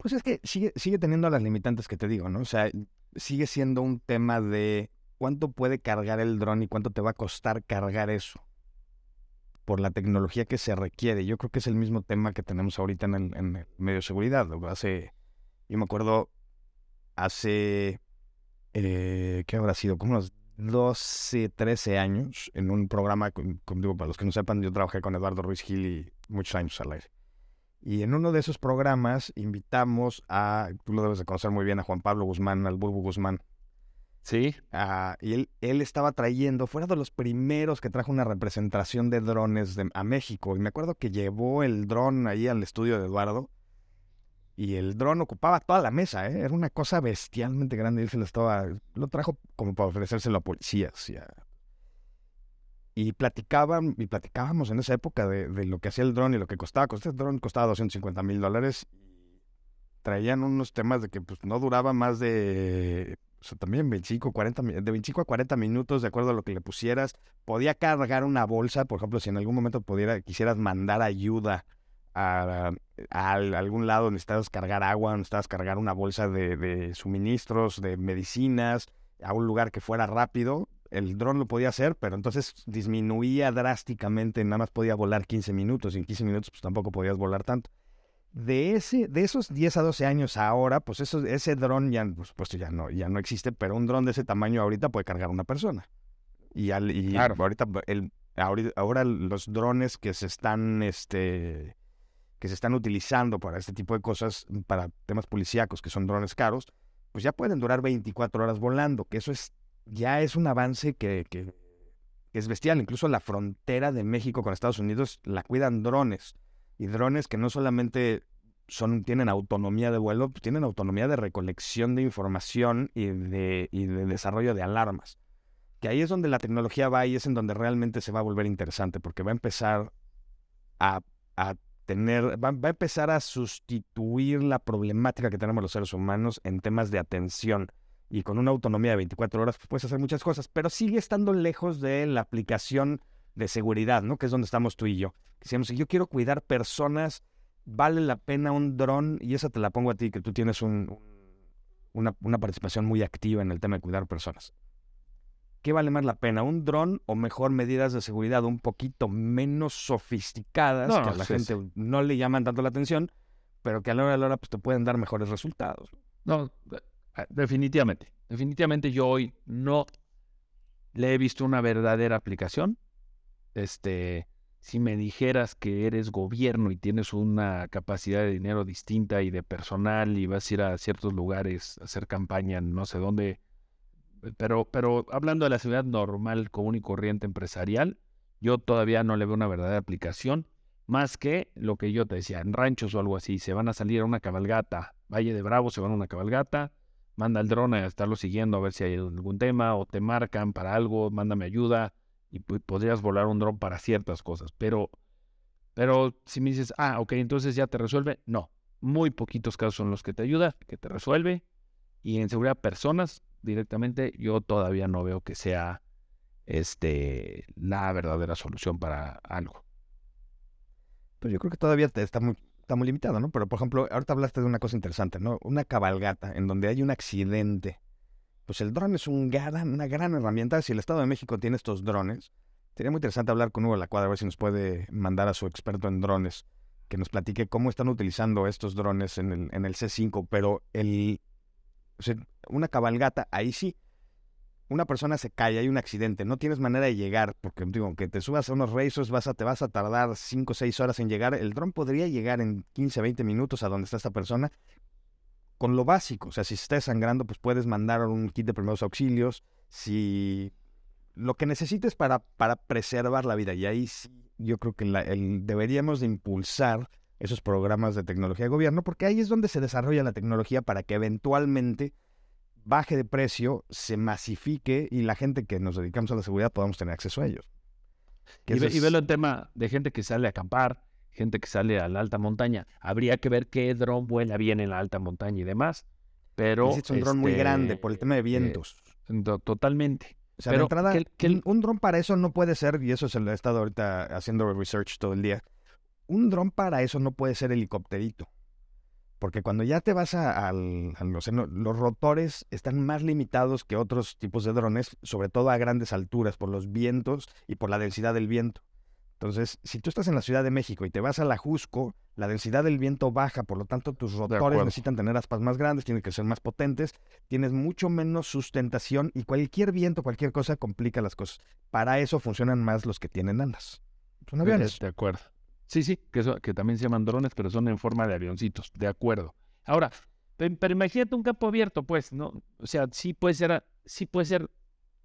Pues es que sigue, sigue teniendo las limitantes que te digo, ¿no? O sea, sigue siendo un tema de cuánto puede cargar el dron y cuánto te va a costar cargar eso por la tecnología que se requiere. Yo creo que es el mismo tema que tenemos ahorita en el, en medio de seguridad. Hace, yo me acuerdo, hace, eh, ¿qué habrá sido? Como unos 12, 13 años, en un programa, como digo, para los que no sepan, yo trabajé con Eduardo Ruiz Gil y muchos años al aire. Y en uno de esos programas invitamos a, tú lo debes de conocer muy bien, a Juan Pablo Guzmán, al Burbu Guzmán. Sí. Ah, y él, él, estaba trayendo, fuera de los primeros que trajo una representación de drones a México. Y me acuerdo que llevó el dron ahí al estudio de Eduardo. Y el dron ocupaba toda la mesa, ¿eh? Era una cosa bestialmente grande. Y él se lo estaba. Lo trajo como para ofrecérselo a policías y a y platicaban, y platicábamos en esa época de, de, lo que hacía el dron y lo que costaba. El dron costaba 250 mil dólares. Traían unos temas de que pues, no duraba más de, también 25, 40, de 25 a 40 minutos, de acuerdo a lo que le pusieras. Podía cargar una bolsa, por ejemplo, si en algún momento pudiera, quisieras mandar ayuda a, algún lado, necesitabas cargar agua, necesitabas cargar una bolsa de, de suministros, de medicinas, a un lugar que fuera rápido, el dron lo podía hacer, pero entonces disminuía drásticamente, nada más podía volar 15 minutos, y en 15 minutos pues tampoco podías volar tanto. De, ese, de esos 10 a 12 años ahora, pues eso, ese dron ya, por supuesto, ya no, ya no existe, pero un dron de ese tamaño ahorita puede cargar una persona. Y, al, y ahorita, el, ahora los drones que se están, este, que se están utilizando para este tipo de cosas, para temas policíacos, que son drones caros, pues ya pueden durar 24 horas volando, que eso es ya es un avance que, es bestial. Incluso la frontera de México con Estados Unidos la cuidan drones. Y drones que no solamente son, tienen autonomía de vuelo, pues tienen autonomía de recolección de información y de, y de desarrollo de alarmas. Que ahí es donde la tecnología va y es en donde realmente se va a volver interesante, porque va a empezar a, a tener, va, a empezar a sustituir la problemática que tenemos los seres humanos en temas de atención y con una autonomía de 24 horas pues, puedes hacer muchas cosas, pero sigue estando lejos de la aplicación de seguridad, ¿no? Que es donde estamos tú y yo. Decíamos, si yo quiero cuidar personas, vale la pena un dron, y esa te la pongo a ti, que tú tienes un, una, una, participación muy activa en el tema de cuidar personas. ¿Qué vale más la pena? ¿Un dron o mejor medidas de seguridad un poquito menos sofisticadas que a la gente no le llaman tanto la atención, pero que a la hora de la hora pues, te pueden dar mejores resultados? No, definitivamente, definitivamente yo hoy no le he visto una verdadera aplicación. Este, si me dijeras que eres gobierno y tienes una capacidad de dinero distinta y de personal y vas a ir a ciertos lugares a hacer campaña, no sé dónde, pero, pero hablando de la ciudad normal, común y corriente empresarial, yo todavía no le veo una verdadera aplicación, más que lo que yo te decía, en ranchos o algo así, se van a salir a una cabalgata, Valle de Bravo se van a una cabalgata, manda el drone a estarlo siguiendo a ver si hay algún tema o te marcan para algo, mándame ayuda y podrías volar un dron para ciertas cosas. Pero, pero si me dices, ah, ok, entonces ya te resuelve, no. Muy poquitos casos son los que te ayuda, que te resuelve. Y en seguridad personas, directamente, yo todavía no veo que sea este, la verdadera solución para algo. Pues yo creo que todavía te está muy, está muy limitado, ¿no? Pero, por ejemplo, ahorita hablaste de una cosa interesante, ¿no? Una cabalgata en donde hay un accidente. Pues el dron es una gran herramienta. Si el Estado de México tiene estos drones, sería muy interesante hablar con Hugo La Cuadra, a ver si nos puede mandar a su experto en drones, que nos platique cómo están utilizando estos drones en el, en el C5. Pero el, una cabalgata, ahí sí, una persona se cae, hay un accidente, no tienes manera de llegar, porque digo, aunque te subas a unos racers, vas a, te vas a tardar 5 o 6 horas en llegar, el dron podría llegar en 15, 20 minutos a donde está esta persona con lo básico. O sea, si se está sangrando, pues puedes mandar un kit de primeros auxilios. Si lo que necesites para, para preservar la vida. Y ahí sí, yo creo que deberíamos de impulsar esos programas de tecnología de gobierno, porque ahí es donde se desarrolla la tecnología para que eventualmente baje de precio, se masifique y la gente que nos dedicamos a la seguridad podamos tener acceso a ellos. Y, ve, y, el tema de gente que sale a acampar, gente que sale a la alta montaña. Habría que ver qué dron vuela bien en la alta montaña y demás. Pero. Es un dron muy grande por el tema de eh, vientos. totalmente. O sea, pero entrada, un, un, dron para eso no puede ser, y eso se lo he estado ahorita haciendo research todo el día. Un dron para eso no puede ser helicópterito. Porque cuando ya te vas a, al, los rotores están más limitados que otros tipos de drones, sobre todo a grandes alturas, por los vientos y por la densidad del viento. Entonces, si tú estás en la Ciudad de México y te vas a la Jusco, la densidad del viento baja, por lo tanto tus rotores necesitan tener aspas más grandes, tienen que ser más potentes, tienes mucho menos sustentación y cualquier viento, cualquier cosa complica las cosas. Para eso funcionan más los que tienen alas. Son aviones. De acuerdo. Sí, sí, que, que también se llaman drones, pero son en forma de avioncitos. De acuerdo. Ahora, pero imagínate un campo abierto, pues, ¿no? O sea, sí puede ser, sí puede ser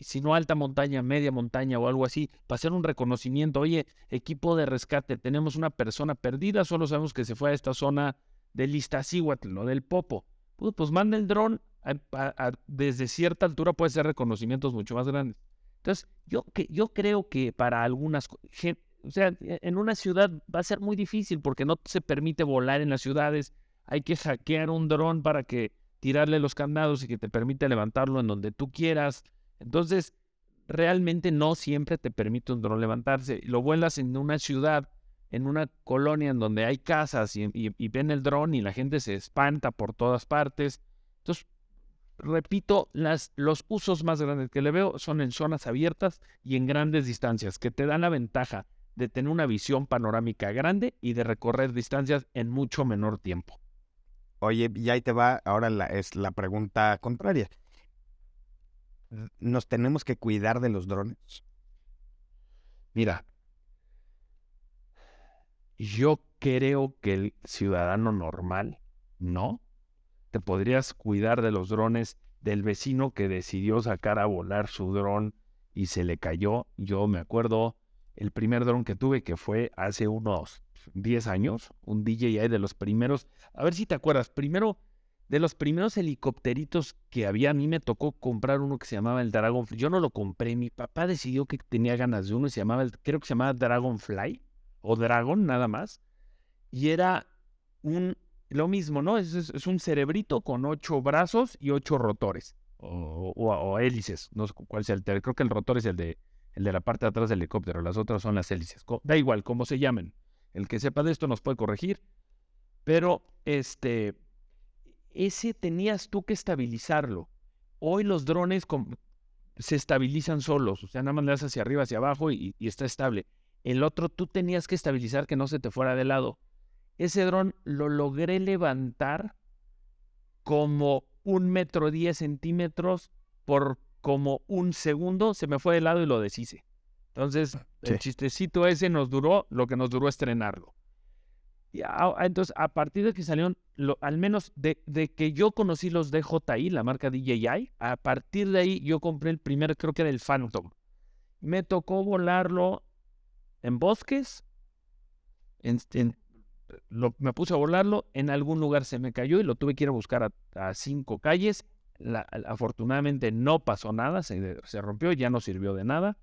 si no alta montaña, media montaña o algo así, para hacer un reconocimiento. Oye, equipo de rescate, tenemos una persona perdida, solo sabemos que se fue a esta zona del Iztaccíhuatl o del Popo. Pues, pues manda el dron desde cierta altura puede ser reconocimientos mucho más grandes. Entonces, yo, que, yo creo que para algunas, o sea, e, en una ciudad va a ser muy difícil porque no se permite volar en las ciudades. Hay que hackear un dron para que tirarle los candados y que te permite levantarlo en donde tú quieras. Entonces, realmente no siempre te permite un dron levantarse. Lo vuelas en una ciudad, en una colonia en donde hay casas y, ven el dron y la gente se espanta por todas partes. Entonces, repito, las, los usos más grandes que le veo son en zonas abiertas y en grandes distancias, que te dan la ventaja de tener una visión panorámica grande y de recorrer distancias en mucho menor tiempo. Oye, y ahí te va ahora la, es la pregunta contraria nos tenemos que cuidar de los drones? Mira, yo creo que el ciudadano normal, ¿no? Te podrías cuidar de los drones del vecino que decidió sacar a volar su dron y se le cayó. Yo me acuerdo el primer dron que tuve que fue hace unos 10 años, un DJI de los primeros. A ver si te acuerdas, primero de los primeros helicópteritos que había, a mí me tocó comprar uno que se llamaba el Dragonfly. Yo no lo compré, mi papá decidió que tenía ganas de uno y se llamaba, creo que se llamaba Dragonfly o Dragon nada más. Y era un, lo mismo, ¿no? Es, un cerebrito con ocho brazos y ocho rotores o, hélices. No sé cuál sea el, creo que el rotor es el de, el de la parte de atrás del helicóptero, las otras son las hélices. Da igual, cómo se llamen. El que sepa de esto nos puede corregir. Pero, este, ese tenías tú que estabilizarlo. Hoy los drones se estabilizan solos, o sea, nada más le das hacia arriba, hacia abajo y, está estable. El otro tú tenías que estabilizar que no se te fuera de lado. Ese dron lo logré levantar como un metro diez centímetros por como un segundo, se me fue de lado y lo deshice. Entonces, el chistecito ese nos duró lo que nos duró estrenarlo. entonces, a partir de que salieron al menos de, que yo conocí los DJI, la marca DJI, a partir de ahí yo compré el primer, creo que era el Phantom. Me tocó volarlo en bosques, me puse a volarlo, en algún lugar se me cayó y lo tuve que ir a buscar a, cinco calles. Afortunadamente no pasó nada, se, se, rompió, ya no sirvió de nada.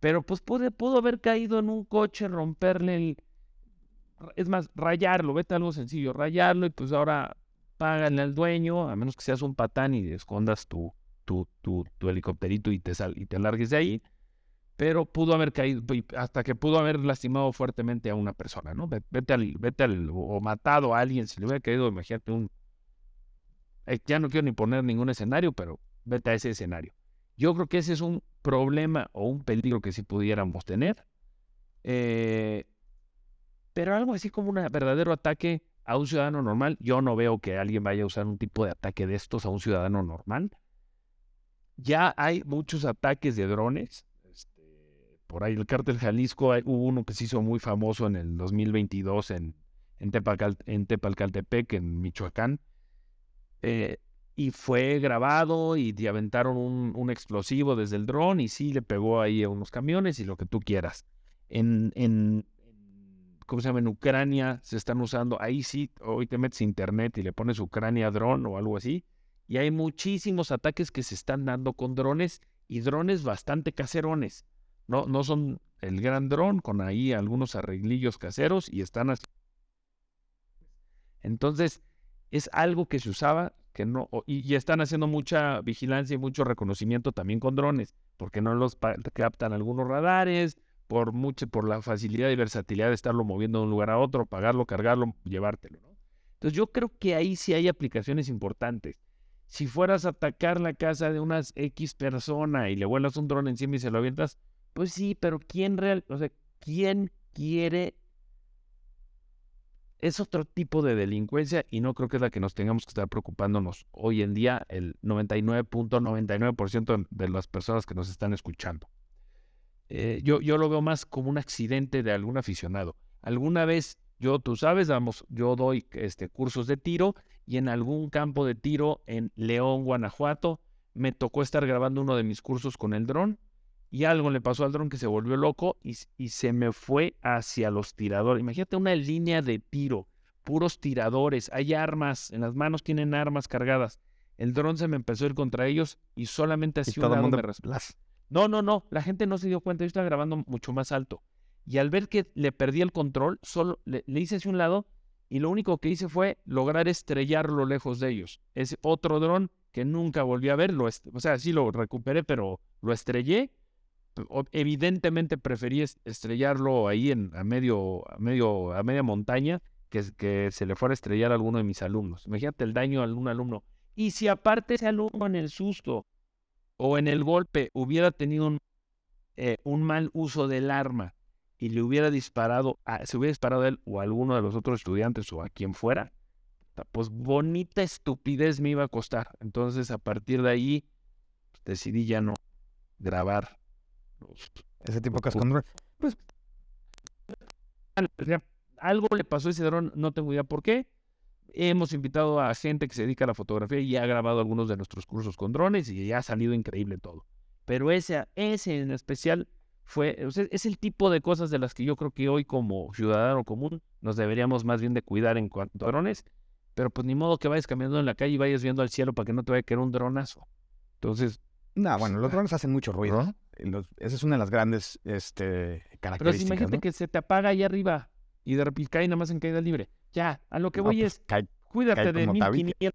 Pero pues pudo haber caído en un coche, romperle el, es más, rayarlo, vete algo sencillo, rayarlo y pues ahora páganle al dueño, a menos que seas un patán y escondas tu, tu, tu, tu helicópterito y te, sal, y te largues de ahí. Pero pudo haber caído, hasta que pudo haber lastimado fuertemente a una persona, ¿no? Vete al, vete al, o matado a alguien, si le hubiera caído, imagínate un... Eh, ya no quiero ni poner ningún escenario, pero vete a ese escenario. Yo creo que ese es un problema o un peligro que sí pudiéramos tener. Eh, pero algo así como un verdadero ataque a un ciudadano normal, yo no veo que alguien vaya a usar un tipo de ataque de estos a un ciudadano normal. ya hay muchos ataques de drones. Este, por ahí el cártel Jalisco, hubo uno que se hizo muy famoso en el 2022 en, en, en Tepalcaltepec, en Michoacán. Eh, y fue grabado y te aventaron un, explosivo desde el dron y sí le pegó ahí a unos camiones y lo que tú quieras. En, en, ¿cómo se llama? En Ucrania se están usando, ahí sí, hoy te metes internet y le pones Ucrania dron o algo así, y hay muchísimos ataques que se están dando con drones y drones bastante caserones. No, no son el gran dron con ahí algunos arreglillos caseros y están así. Entonces, es algo que se usaba que no, y, están haciendo mucha vigilancia y mucho reconocimiento también con drones, porque no los captan algunos radares, por mucho, por la facilidad y versatilidad de estarlo moviendo de un lugar a otro, pagarlo, cargarlo, llevártelo, ¿no? Entonces yo creo que ahí sí hay aplicaciones importantes. Si fueras a atacar la casa de unas X persona y le vuelas un dron encima y se lo avientas, pues sí, pero ¿quién real, o sea, quién quiere es otro tipo de delincuencia y no creo que es la que nos tengamos que estar preocupándonos hoy en día el 99.99% de las personas que nos están escuchando. Eh, yo, yo lo veo más como un accidente de algún aficionado. Alguna vez, yo, tú sabes, vamos, yo doy este, cursos de tiro y en algún campo de tiro en León, Guanajuato, me tocó estar grabando uno de mis cursos con el dron y algo le pasó al dron que se volvió loco y, se me fue hacia los tiradores. Imagínate una línea de tiro, puros tiradores, hay armas, en las manos tienen armas cargadas. El dron se me empezó a ir contra ellos y solamente así un lado me No, no, no, la gente no se dio cuenta, yo estaba grabando mucho más alto. Y al ver que le perdí el control, solo le, hice hacia un lado y lo único que hice fue lograr estrellarlo lejos de ellos. Es otro dron que nunca volví a ver, o sea, sí lo recuperé, pero lo estrellé evidentemente preferí estrellarlo ahí en, a, medio, a, medio, a media montaña que, que se le fuera a estrellar a alguno de mis alumnos. Imagínate el daño a algún alumno. Y si aparte ese alumno en el susto o en el golpe hubiera tenido un, eh, mal uso del arma y le hubiera disparado, a, se hubiera disparado a él o a alguno de los otros estudiantes o a quien fuera, pues bonita estupidez me iba a costar. Entonces a partir de ahí decidí ya no grabar ese tipo de cosas con Pues. Algo le pasó a ese dron, no tengo idea por qué. Hemos invitado a gente que se dedica a la fotografía y ha grabado algunos de nuestros cursos con drones y ya ha salido increíble todo. Pero ese, ese en especial fue, es el tipo de cosas de las que yo creo que hoy como ciudadano común nos deberíamos más bien de cuidar en cuanto a drones. Pero pues ni modo que vayas caminando en la calle y vayas viendo al cielo para que no te vaya a caer un dronazo. Entonces... No, bueno, los drones hacen mucho ruido esa es una de las grandes este, características. Pero imagínate que se te apaga ahí arriba y de repente cae nada más en caída libre. Ya, a lo que voy pues, es, cuídate de 1.500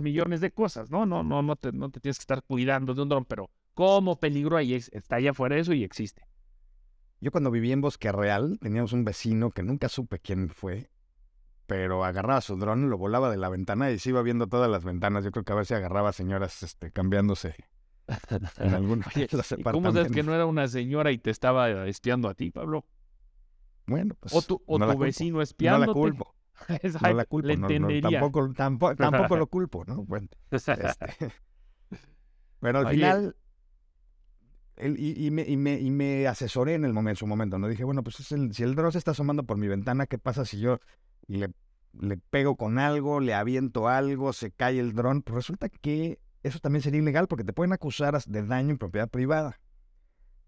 millones de cosas, ¿no? No, no, no te, no te tienes que estar cuidando de un dron, pero como peligro ahí está allá afuera eso y existe. Yo cuando viví en Bosque Real teníamos un vecino que nunca supe quién fue, pero agarraba su dron, lo volaba de la ventana y se iba viendo todas las ventanas. Yo creo que a veces agarraba señoras este, cambiándose en algún ¿Cómo sabes que no era una señora y te estaba espiando a ti, Pablo? Bueno, pues. O tu, o tu vecino espiando. No la culpo. no la culpo. tampoco, tampoco, tampoco, lo culpo, ¿no? Bueno, este, al final. y, y, me, y, me, y, me, asesoré en el momento, en su momento, ¿no? Dije, bueno, pues si el dron se está asomando por mi ventana, ¿qué pasa si yo le, le pego con algo, le aviento algo, se cae el dron? Pues resulta que eso también sería ilegal porque te pueden acusar de daño en propiedad privada.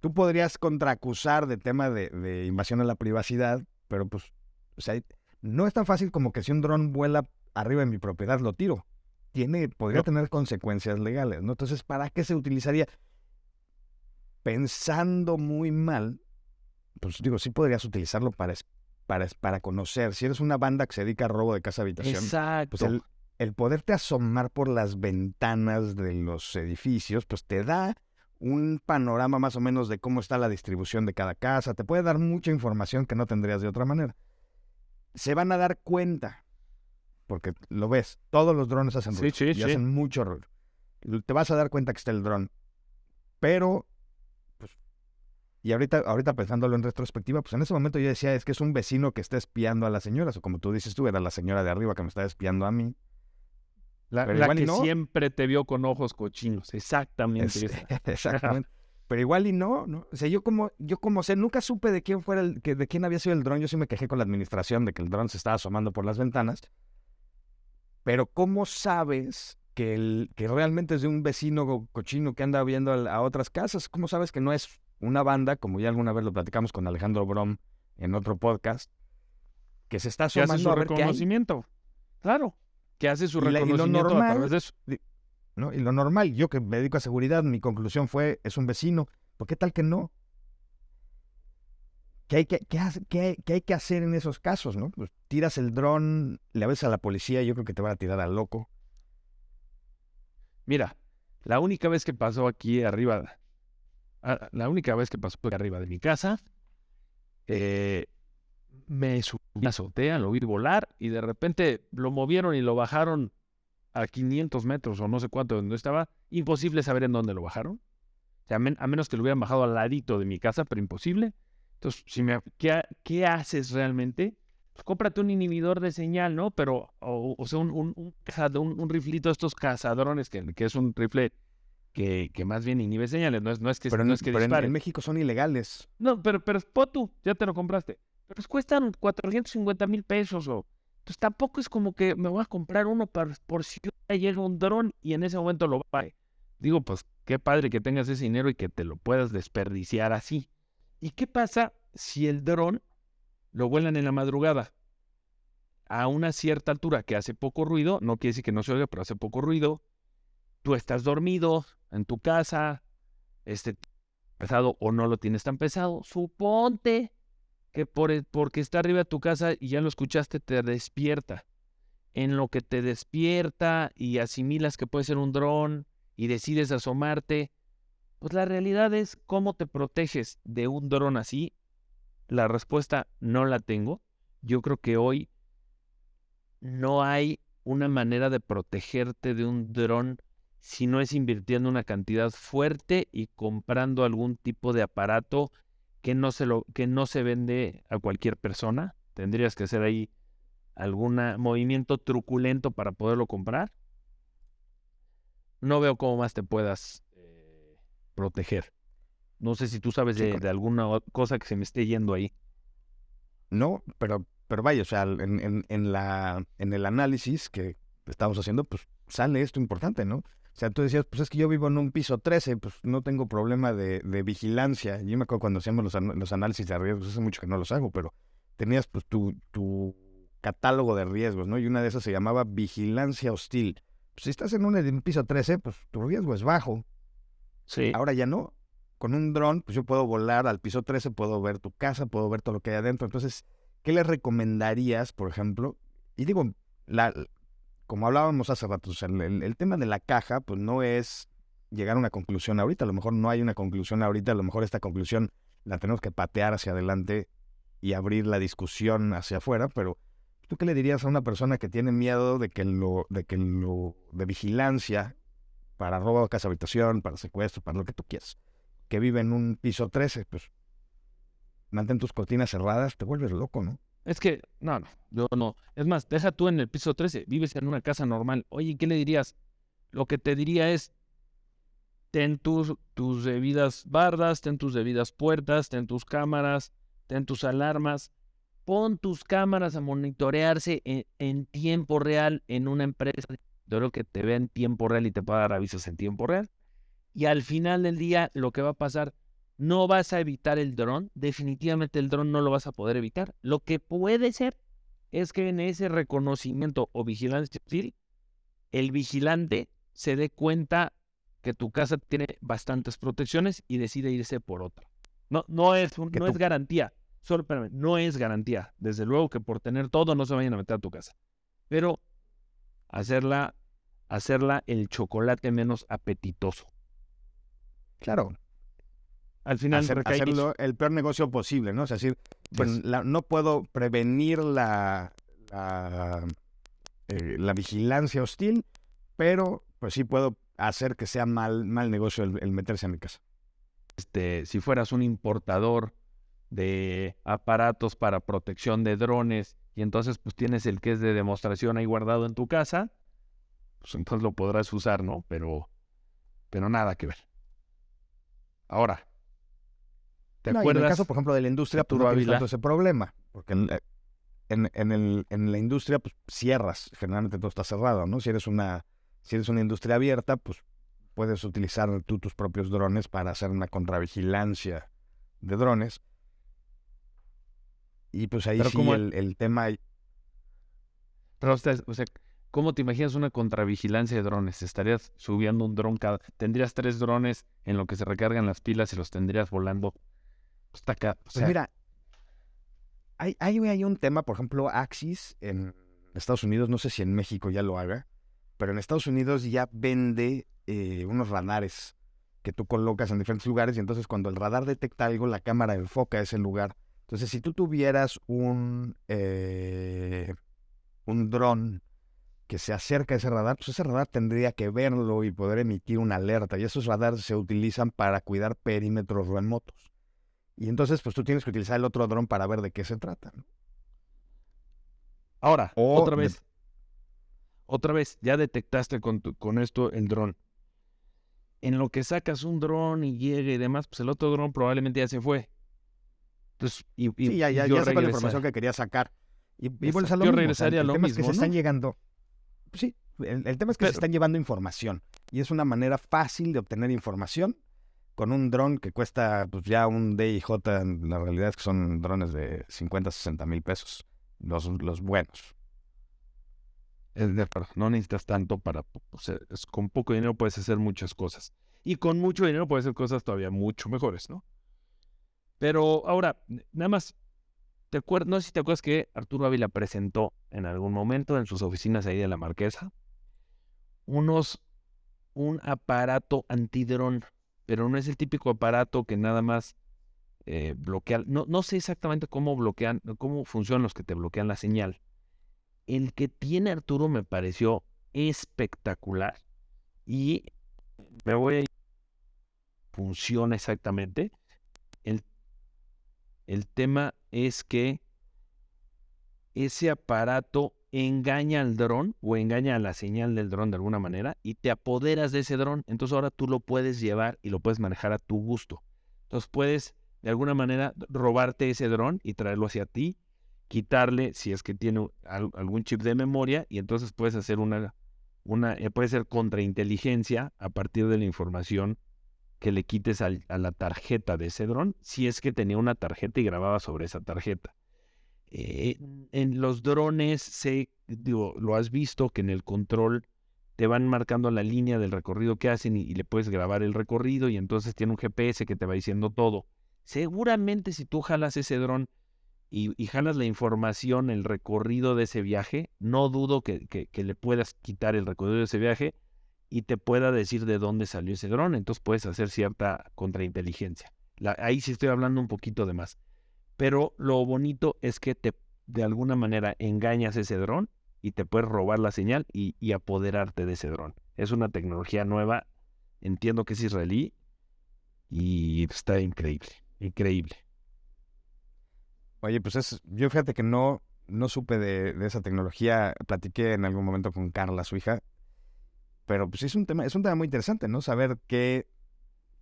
Tú podrías contraacusar de tema de, invasión a la privacidad, pero pues, o sea, no es tan fácil como que si un dron vuela arriba de mi propiedad lo tiro. Tiene, podría tener consecuencias legales, ¿no? Entonces, ¿para qué se utilizaría? Pensando muy mal, pues digo, sí podrías utilizarlo para, para, para conocer. Si eres una banda que se dedica a robo de casa habitación, pues Exacto. pues el poderte asomar por las ventanas de los edificios, pues te da un panorama más o menos de cómo está la distribución de cada casa, te puede dar mucha información que no tendrías de otra manera. Se van a dar cuenta, porque lo ves, todos los drones hacen ruido y hacen mucho ruido. Te vas a dar cuenta que está el dron. Pero, pues, y ahorita, ahorita pensándolo en retrospectiva, pues en ese momento yo decía, es que es un vecino que está espiando a las señoras, o como tú dices tú, era la señora de arriba que me está espiando a mí La, Pero la igual y que no. siempre te vio con ojos cochinos, exactamente. Es- esa. Exactamente. Pero igual y no, ¿no? O sea, yo como, yo como sé, nunca supe de quién fuera el, que, de quién había sido el dron. Yo sí me quejé con la administración de que el dron se estaba asomando por las ventanas. Pero ¿cómo sabes que, el, que realmente es de un vecino cochino que anda viendo a, a otras casas? ¿Cómo sabes que no es una banda, como ya alguna vez lo platicamos con Alejandro Brom en otro podcast, que se está asomando su a ver qué hay? reconocimiento. Claro, que hace su la- y lo reconocimiento a normal- través de eso. ¿no? Y lo normal, yo que me dedico a seguridad, mi conclusión fue, es un vecino. ¿Por qué tal que no? ¿Qué hay que, qué qué qué hay que hacer en esos casos, no? Pues tiras el dron, le ves a la policía, yo creo que te van a tirar al loco. Mira, la única vez que pasó aquí arriba, ah, la única vez que pasó aquí arriba de mi casa, eh, me subí a la azotea, lo vi volar y de repente lo movieron y lo bajaron a 500 metros o no sé cuánto de donde estaba. Imposible saber en dónde lo bajaron. O sea, a, men- a menos que lo hubieran bajado al ladito de mi casa, pero imposible. Entonces, si me, ¿qué, qué haces realmente? Pues cómprate un inhibidor de señal, ¿no? Pero, o, o sea, un, un, un, riflito de estos cazadrones, que, que es un rifle que, que más bien inhibe señales, no es, no es que, Pero, en, no es que pero en- dispare. en México son ilegales. No, pero, pero pon tú, ya te lo compraste. Pero pues cuestan 450 mil pesos o... Entonces tampoco es como que me voy a comprar uno para, por si llega un dron y en ese momento lo pague. Digo, pues qué padre que tengas ese dinero y que te lo puedas desperdiciar así. ¿Y qué pasa si el dron lo vuelan en la madrugada? A una cierta altura que hace poco ruido, no quiere decir que no se oiga, pero hace poco ruido. Tú estás dormido en tu casa, este pesado o no lo tienes tan pesado, suponte que por, el- porque está arriba de tu casa y ya lo escuchaste, te despierta. En lo que te despierta y asimilas que puede ser un dron y decides asomarte, pues la realidad es cómo te proteges de un dron así. La respuesta no la tengo. Yo creo que hoy no hay una manera de protegerte de un dron si no es invirtiendo una cantidad fuerte y comprando algún tipo de aparato que no se lo que no se vende a cualquier persona. Tendrías que hacer ahí algún movimiento truculento para poderlo comprar. No veo cómo más te puedas eh, proteger. No sé si tú sabes Sí, de, de alguna cosa que se me esté yendo ahí. No, pero, pero vaya, o sea, en, en, en la, en el análisis que estamos haciendo, pues sale esto importante, ¿no? O sea, tú decías, pues es que yo vivo en un piso 13, pues no tengo problema de, de vigilancia. Yo me acuerdo cuando hacíamos los análisis de riesgos, hace mucho que no los hago, pero tenías pues tu, tu catálogo de riesgos, ¿no? Y una de esas se llamaba vigilancia hostil. Pues si estás en un, en un piso 13, pues tu riesgo es bajo. Sí. Ahora ya no. Con un dron, pues yo puedo volar al piso 13, puedo ver tu casa, puedo ver todo lo que hay adentro. Entonces, ¿qué le recomendarías, por ejemplo? Y digo, la, como hablábamos hace rato, el- el tema de la caja, pues no es llegar a una conclusión ahorita. A lo mejor no hay una conclusión ahorita, a lo mejor esta conclusión la tenemos que patear hacia adelante y abrir la discusión hacia afuera, pero ¿tú qué le dirías a una persona que tiene miedo de que lo, de que lo, de vigilancia para robo de casa habitación, para secuestro, para lo que tú quieras, que vive en un piso 13, pues mantén tus cortinas cerradas, te vuelves loco, ¿no? Es que, no, no, yo no. Es más, deja tú en el piso 13, vives en una casa normal. Oye, ¿qué le dirías? Lo que te diría es, ten tus, tus debidas bardas, ten tus debidas puertas, ten tus cámaras, ten tus alarmas, pon tus cámaras a monitorearse en, en tiempo real en una empresa de oro que te vea en tiempo real y te pueda dar avisos en tiempo real. Y al final del día, lo que va a pasar no vas a evitar el dron, definitivamente el dron no lo vas a poder evitar. Lo que puede ser es que en ese reconocimiento o vigilancia el vigilante se dé cuenta que tu casa tiene bastantes protecciones y decide irse por otra. No, no es, no tú- es garantía, solo espérame, no es garantía. Desde luego que por tener todo no se vayan a meter a tu casa. Pero hacerla, hacerla el chocolate menos apetitoso. Claro, Al final, hacer- hacerlo el peor negocio posible, ¿no? Es decir, pues, Pues- la- no puedo prevenir la, la, eh, la vigilancia hostil, pero pues sí puedo hacer que sea mal, mal negocio el, el meterse a mi casa. este, si fueras un importador de aparatos para protección de drones y entonces pues tienes el que es de demostración ahí guardado en tu casa, pues entonces lo podrás usar, ¿no? Pero, pero nada que ver. Ahora, ¿te acuerdas? en el caso, por ejemplo, de la industria, pues no tienes tanto ese problema, porque en, en, el, en la industria, pues cierras, generalmente todo está cerrado, ¿no? Si eres una, si eres una industria abierta, pues puedes utilizar tú tus propios drones para hacer una contravigilancia de drones. Y pues ahí sí el, el, tema... Pero, o sea, ¿cómo te imaginas una contravigilancia de drones? Estarías subiendo un dron cada... Tendrías tres drones en lo que se recargan las pilas y los tendrías volando hasta acá. pues mira, hay, hay, hay un tema, por ejemplo, Axis en Estados Unidos, no sé si en México ya lo haga, pero en Estados Unidos ya vende eh, unos radares que tú colocas en diferentes lugares y entonces cuando el radar detecta algo, la cámara enfoca ese lugar. Entonces, si tú tuvieras un, eh, un dron que se acerca a ese radar, pues ese radar tendría que verlo y poder emitir una alerta. Y esos radares se utilizan para cuidar perímetros remotos. Y entonces, pues tú tienes que utilizar el otro dron para ver de qué se trata. Ahora, otra vez. Otra vez, ya detectaste con, con esto el dron en lo que sacas un dron y llegue y demás, pues el otro dron probablemente ya se fue. Entonces, y, sí, ya, ya, ya sacó la información que quería sacar. Y, y vuelves a lo yo regresaría el tema es que se están llegando. Sí, el, tema es que se están llevando información. Y es una manera fácil de obtener información con un dron que cuesta pues ya un DIJ. La realidad es que son drones de 50, 60 mil pesos. Los, los buenos no necesitas tanto para, con poco dinero puedes hacer muchas cosas. Y con mucho dinero puedes hacer cosas todavía mucho mejores, ¿no? Pero ahora, nada más, ¿te acuerdas? No sé si te acuerdas que Arturo Ávila presentó en algún momento en sus oficinas ahí de la Marquesa unos, un aparato antidrón, pero no es el típico aparato que nada más eh, bloquea, no, no sé exactamente cómo bloquean, cómo funcionan los que te bloquean la señal el que tiene Arturo me pareció espectacular. Y me voy a funciona exactamente. El, el tema es que ese aparato engaña al dron o engaña a la señal del dron de alguna manera y te apoderas de ese dron. Entonces ahora tú lo puedes llevar y lo puedes manejar a tu gusto. Entonces puedes de alguna manera robarte ese dron y traerlo hacia ti quitarle si es que tiene algún chip de memoria y entonces puedes hacer una, una eh, puede ser contrainteligencia a partir de la información que le quites a la tarjeta de ese dron, si es que tenía una tarjeta y grababa sobre esa tarjeta. Eh, en los drones, se, digo, lo has visto que en el control te van marcando la línea del recorrido que hacen y, le puedes grabar el recorrido y entonces tiene un GPS que te va diciendo todo. Seguramente si tú jalas ese dron y, jalas la información, el recorrido de ese viaje, no dudo que, le puedas quitar el recorrido de ese viaje y te pueda decir de dónde salió ese dron. Entonces puedes hacer cierta contrainteligencia. ahí sí estoy hablando un poquito de más. Pero lo bonito es que te de alguna manera engañas ese dron y te puedes robar la señal y, apoderarte de ese dron. Es una tecnología nueva, entiendo que es israelí y está increíble, increíble. Oye, pues es, yo fíjate que no, no supe de, esa tecnología. Platiqué en algún momento con Carla, su hija. Pero pues es un tema, es un tema muy interesante, ¿no? Saber qué,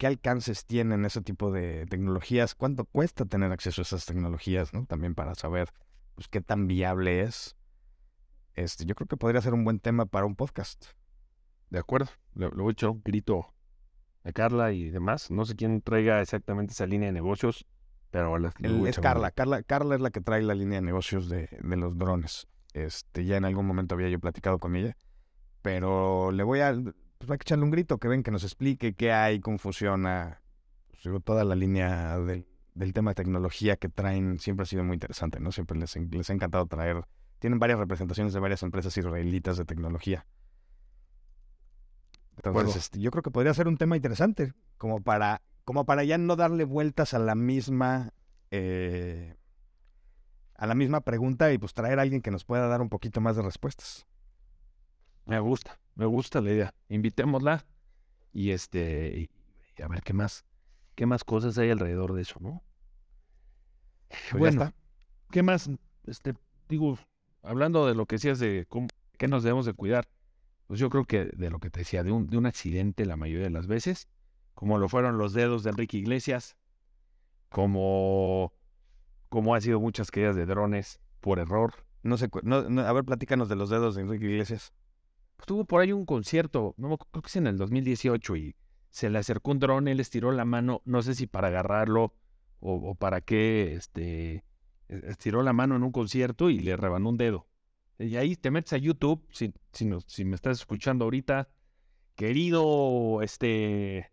qué alcances tienen ese tipo de tecnologías, cuánto cuesta tener acceso a esas tecnologías, ¿no? También para saber pues qué tan viable es. Este, yo creo que podría ser un buen tema para un podcast. De acuerdo. Le, voy a echar un grito a Carla y demás. No sé quién traiga exactamente esa línea de negocios. Pero es Carla, Carla, Carla es la que trae la línea de negocios de, de, los drones. Este, ya en algún momento había yo platicado con ella. Pero le voy a, pues hay que echarle un grito, que ven, que nos explique qué hay, cómo funciona. Pues, toda la línea del, del, tema de tecnología que traen siempre ha sido muy interesante, ¿no? Siempre les, les ha encantado traer. Tienen varias representaciones de varias empresas israelitas de tecnología. Entonces, este, yo creo que podría ser un tema interesante, como para como para ya no darle vueltas a la misma eh, a la misma pregunta y pues traer a alguien que nos pueda dar un poquito más de respuestas. Me gusta, me gusta la idea. Invitémosla y este a ver qué más, qué más cosas hay alrededor de eso, ¿no? Pues bueno, ¿qué más? Este, digo, hablando de lo que decías de cómo, qué nos debemos de cuidar, pues yo creo que de lo que te decía, de un, de un accidente la mayoría de las veces, como lo fueron los dedos de Enrique Iglesias, como, como ha sido muchas caídas de drones por error. No sé, no, no, a ver, platícanos de los dedos de Enrique Iglesias. Tuvo por ahí un concierto, no creo que es en el 2018, y se le acercó un dron, él estiró la mano, no sé si para agarrarlo o, o para qué, este, e- estiró la mano en un concierto y le rebanó un dedo. Y ahí te metes a YouTube, si, si, si me estás escuchando ahorita, querido, este,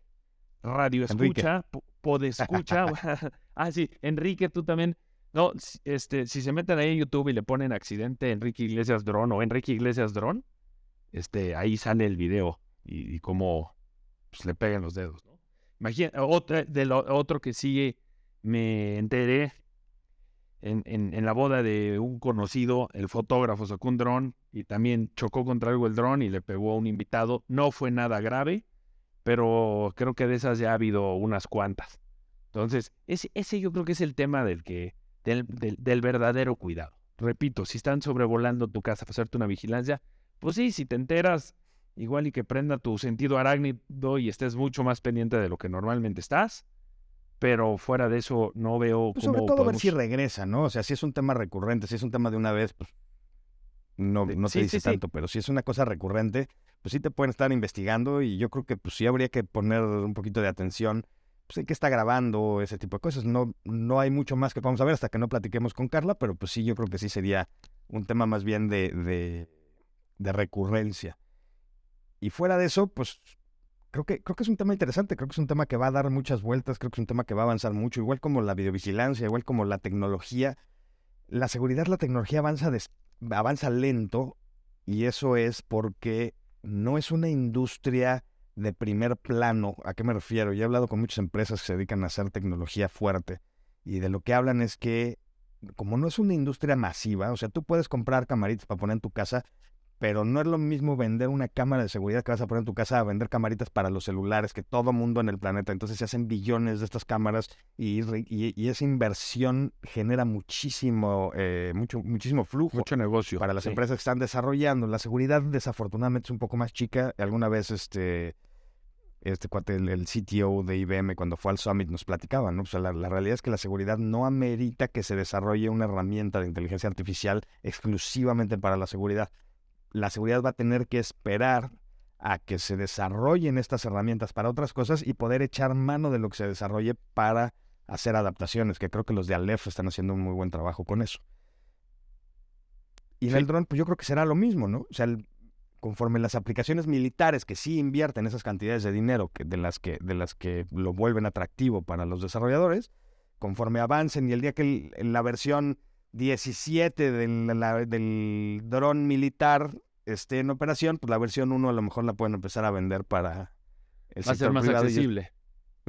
radio escucha, po- podescucha, ah, sí, Enrique, tú también. No, si- este, si se meten ahí en YouTube y le ponen accidente Enrique Iglesias Dron o Enrique Iglesias Dron, este, ahí sale el video y, y cómo pues, le pegan los dedos. Imagina, otra, de otro que sí me enteré en, en, en la boda de un conocido, el fotógrafo sacó un dron y también chocó contra algo el dron y le pegó a un invitado. No fue nada grave, pero creo que de esas ya ha habido unas cuantas. Entonces, ese, ese yo creo que es el tema del que, del, del, del verdadero cuidado. Repito, si están sobrevolando tu casa para hacerte una vigilancia, pues sí, si te enteras, igual y que prenda tu sentido arácnido y estés mucho más pendiente de lo que normalmente estás, pero fuera de eso no veo Pues cómo sobre todo ver podemos- si regresa, ¿no? O sea, si es un tema recurrente, si es un tema de una vez, pues no, Sí, no te sí, dice sí, sí. tanto, pero si es una cosa recurrente, pues sí te pueden estar investigando y yo creo que pues sí habría que poner un poquito de atención, pues en qué está grabando, ese tipo de cosas. No, no hay mucho más que vamos a ver hasta que no platiquemos con Carla, pero pues sí, yo creo que sí sería un tema más bien de, de, de recurrencia. Y fuera de eso, pues creo que, creo que es un tema interesante, creo que es un tema que va a dar muchas vueltas, creo que es un tema que va a avanzar mucho, igual como la videovigilancia, igual como la tecnología. La seguridad, la tecnología avanza, avanza lento y eso es porque no es una industria de primer plano. ¿A qué me refiero? Yo he hablado con muchas empresas que se dedican a hacer tecnología fuerte y de lo que hablan es que como no es una industria masiva, o sea, tú puedes comprar camaritas para poner en tu casa, pero no es lo mismo vender una cámara de seguridad que vas a poner en tu casa a vender camaritas para los celulares, que todo mundo en el planeta. Entonces se hacen billones de estas cámaras y, re- y- y esa inversión genera muchísimo, eh, mucho, muchísimo flujo mucho negocio para las sí. empresas que están desarrollando. La seguridad desafortunadamente es un poco más chica. Alguna vez este, este cuate, el, el CTO de IBM, cuando fue al Summit, nos platicaba, ¿no? O sea, la, la realidad es que la seguridad no amerita que se desarrolle una herramienta de inteligencia artificial exclusivamente para la seguridad. La seguridad va a tener que esperar a que se desarrollen estas herramientas para otras cosas y poder echar mano de lo que se desarrolle para hacer adaptaciones, que creo que los de Aleph están haciendo un muy buen trabajo con eso. Y en Sí. el dron, pues yo creo que será lo mismo, ¿no? O sea, el- conforme las aplicaciones militares que sí invierten esas cantidades de dinero que, de, las que, de las que lo vuelven atractivo para los desarrolladores, conforme avancen y el día que el- la versión 17 del, la- del dron militar esté en operación, pues la versión 1 a lo mejor la pueden empezar a vender para el va a ser más y accesible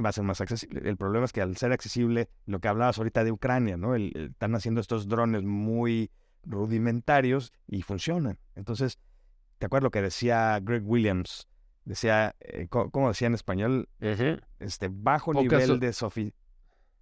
va a ser más accesible. El problema es que al ser accesible, lo que hablabas ahorita de Ucrania, ¿no? El- el- están haciendo estos drones muy rudimentarios y funcionan. Entonces, ¿te acuerdas lo que decía Greg Williams? Decía, eh, ¿cómo decía en español? Este, bajo nivel so- de, sofi-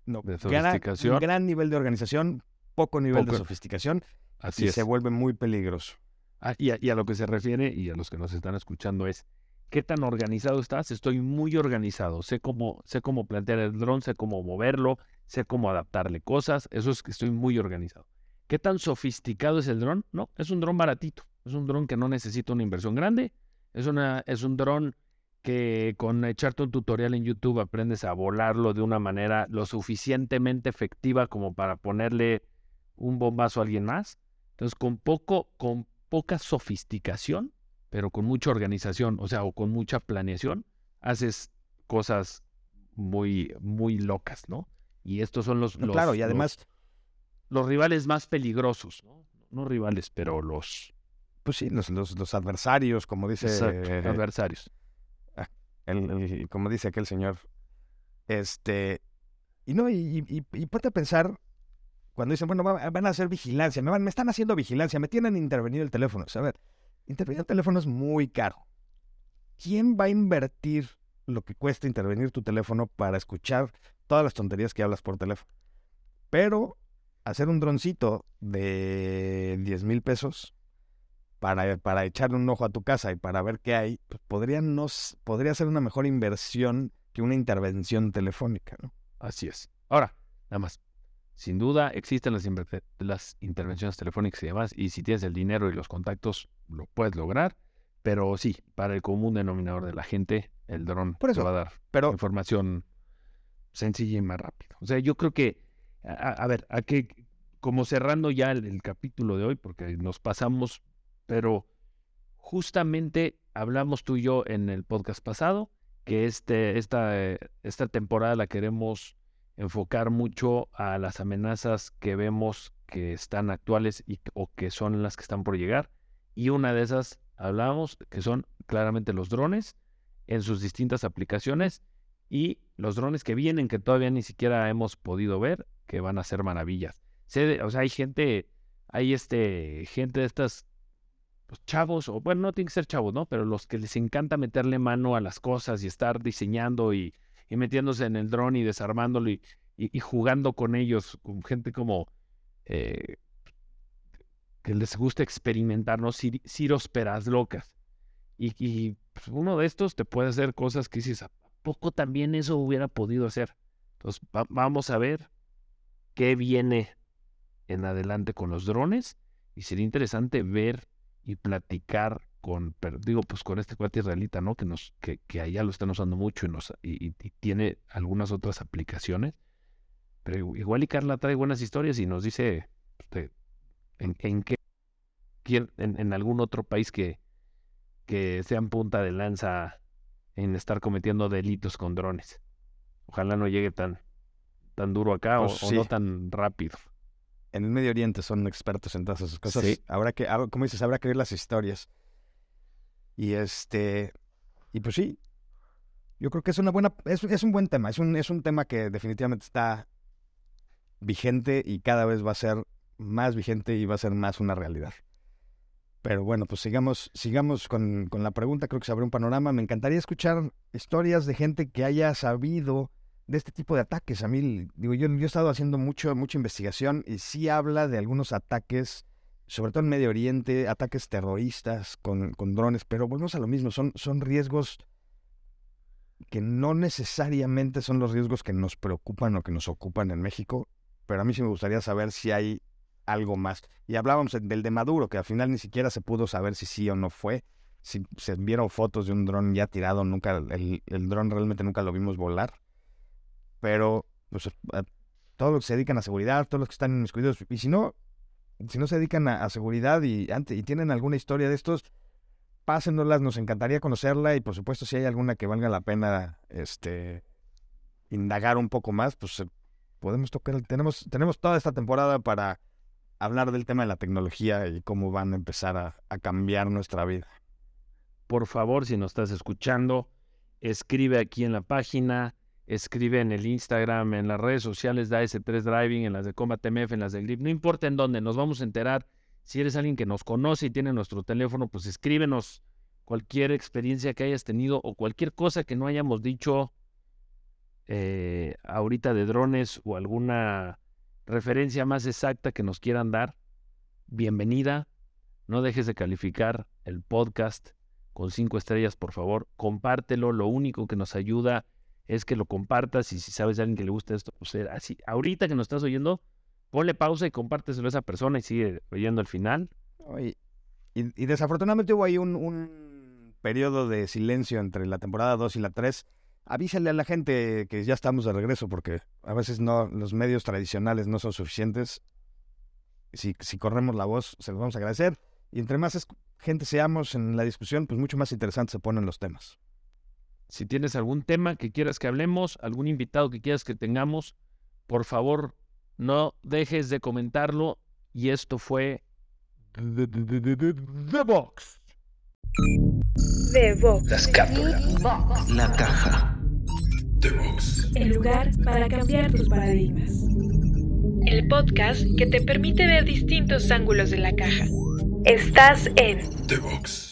no, de gran- sofisticación. gran nivel de organización, poco nivel de sofisticación así y es se vuelve muy peligroso. Ah, y, a, y a lo que se refiere y a los que nos están escuchando es ¿qué tan organizado estás? Estoy muy organizado. Sé cómo, sé cómo plantear el dron, sé cómo moverlo, sé cómo adaptarle cosas. Eso es que estoy muy organizado. ¿Qué tan sofisticado es el dron? No, es un dron baratito. Es un dron que no necesita una inversión grande. Es, una, es un dron que con echarte un tutorial en YouTube aprendes a volarlo de una manera lo suficientemente efectiva como para ponerle un bombazo a alguien más. Entonces, con poco, con poca sofisticación, pero con mucha organización, o sea, o con mucha planeación, haces cosas muy, muy locas, ¿no? Y estos son los, No, los- claro, y los- además, los, rivales más peligrosos, ¿no? No rivales, pero los pues sí, los, los, los adversarios, como dice exacto, eh, adversarios. el- el- como dice aquel señor. Este, y no, y, y, y- y ponte a pensar, cuando dicen, bueno, va- van a hacer vigilancia, me, van, me están haciendo vigilancia, me tienen intervenido el teléfono. O a ver, intervenir el teléfono es muy caro. ¿Quién va a invertir lo que cuesta intervenir tu teléfono para escuchar todas las tonterías que hablas por teléfono? Pero hacer un droncito de 10 mil pesos, para, para echarle un ojo a tu casa y para ver qué hay, pues podría, no, s- podría ser una mejor inversión que una intervención telefónica. Así es. Ahora, nada más. Sin duda existen las, inver- las intervenciones telefónicas y demás, y si tienes el dinero y los contactos, lo puedes lograr. Pero sí, para el común denominador de la gente, el dron Por te va a dar Pero información sencilla y más rápido. O sea, yo creo que, a, a- a ver, a que, como cerrando ya el, el capítulo de hoy, porque nos pasamos, pero justamente hablamos tú y yo en el podcast pasado, que este, esta, eh, esta temporada la queremos enfocar mucho a las amenazas que vemos que están actuales y, o que son las que están por llegar. Y una de esas hablamos que son claramente los drones en sus distintas aplicaciones y los drones que vienen que todavía ni siquiera hemos podido ver que van a ser maravillas. O sea, hay gente, hay este, gente de estas pues, chavos, o bueno, no tienen que ser chavos, ¿no? Pero los que les encanta meterle mano a las cosas y estar diseñando y, y metiéndose en el dron y desarmándolo y, jugando con ellos, con gente como eh, que les gusta experimentar, ¿no? Cir- peras locas. Y, pues, uno de estos te puede hacer cosas que dices, ¿a poco también eso hubiera podido hacer? Entonces, va- vamos a ver qué viene en adelante con los drones y sería interesante ver y platicar con, digo, pues con este cuate israelita, ¿no? Que nos, que, que allá lo están usando mucho y, nos, y, y- tiene algunas otras aplicaciones. Pero igu- igual y Carla trae buenas historias y nos dice este, en, en qué, quién- en, en algún otro país que, que sean punta de lanza en estar cometiendo delitos con drones. Ojalá no llegue tan, tan duro acá o- Pues o, no tan rápido. en el Medio Oriente son expertos en todas esas cosas. Sí. Habrá que, hab- como dices, habrá que ver las historias. Y este, y pues sí, yo creo que es una buena, es, es un buen tema, es un, es un tema que definitivamente está vigente y cada vez va a ser más vigente y va a ser más una realidad. Pero bueno, pues sigamos, sigamos con, con la pregunta, creo que se abre un panorama. Me encantaría escuchar historias de gente que haya sabido de este tipo de ataques. A mí, digo, yo, yo he estado haciendo mucho, mucha investigación y sí habla de algunos ataques, sobre todo en Medio Oriente, ataques terroristas con, con drones, pero volvemos a lo mismo, son, son riesgos que no necesariamente son los riesgos que nos preocupan o que nos ocupan en México, pero a mí sí me gustaría saber si hay algo más. Y hablábamos del de Maduro, que al final ni siquiera se pudo saber si sí o no fue. Si se vieron fotos de un dron ya tirado, nunca, el, el dron realmente nunca lo vimos volar pero pues, todos los que se dedican a seguridad, todos los que están inmiscuidos, y si no, si no se dedican a, seguridad y, y tienen alguna historia de estos, pásennolas, nos encantaría conocerla y por supuesto si hay alguna que valga la pena este indagar un poco más, pues podemos tocar, tenemos, tenemos toda esta temporada para hablar del tema de la tecnología y cómo van a empezar a, a cambiar nuestra vida. por favor, si nos estás escuchando, escribe aquí en la página, escribe en el Instagram, en las redes sociales de AS3 Driving, en las de Combat MF, en las de Grip, no importa en dónde, nos vamos a enterar. Si eres alguien que nos conoce y tiene nuestro teléfono, pues escríbenos cualquier experiencia que hayas tenido o cualquier cosa que no hayamos dicho eh, ahorita de drones o alguna referencia más exacta que nos quieran dar. Bienvenida. No dejes de calificar el podcast con cinco estrellas, por favor. Compártelo. Lo único que nos ayuda es que lo compartas. Y si sabes de alguien que le gusta esto, pues eh, así, ahorita que nos estás oyendo, ponle pausa y compárteselo a esa persona y sigue oyendo el final. Y, desafortunadamente hubo ahí un, periodo de silencio entre la temporada 2 y la 3. Avísale a la gente que ya estamos de regreso porque a veces no los medios tradicionales no son suficientes. Si, corremos la voz, se los vamos a agradecer. Y entre más gente seamos en la discusión, pues mucho más interesantes se ponen los temas. Si tienes algún tema que quieras que hablemos, algún invitado que quieras que tengamos, por favor, no dejes de comentarlo. Y esto fue The Box. The Vox, Las cápsulas. La caja. The Box. el lugar para cambiar tus paradigmas. El podcast que te permite ver distintos ángulos de la caja. Estás en The Box.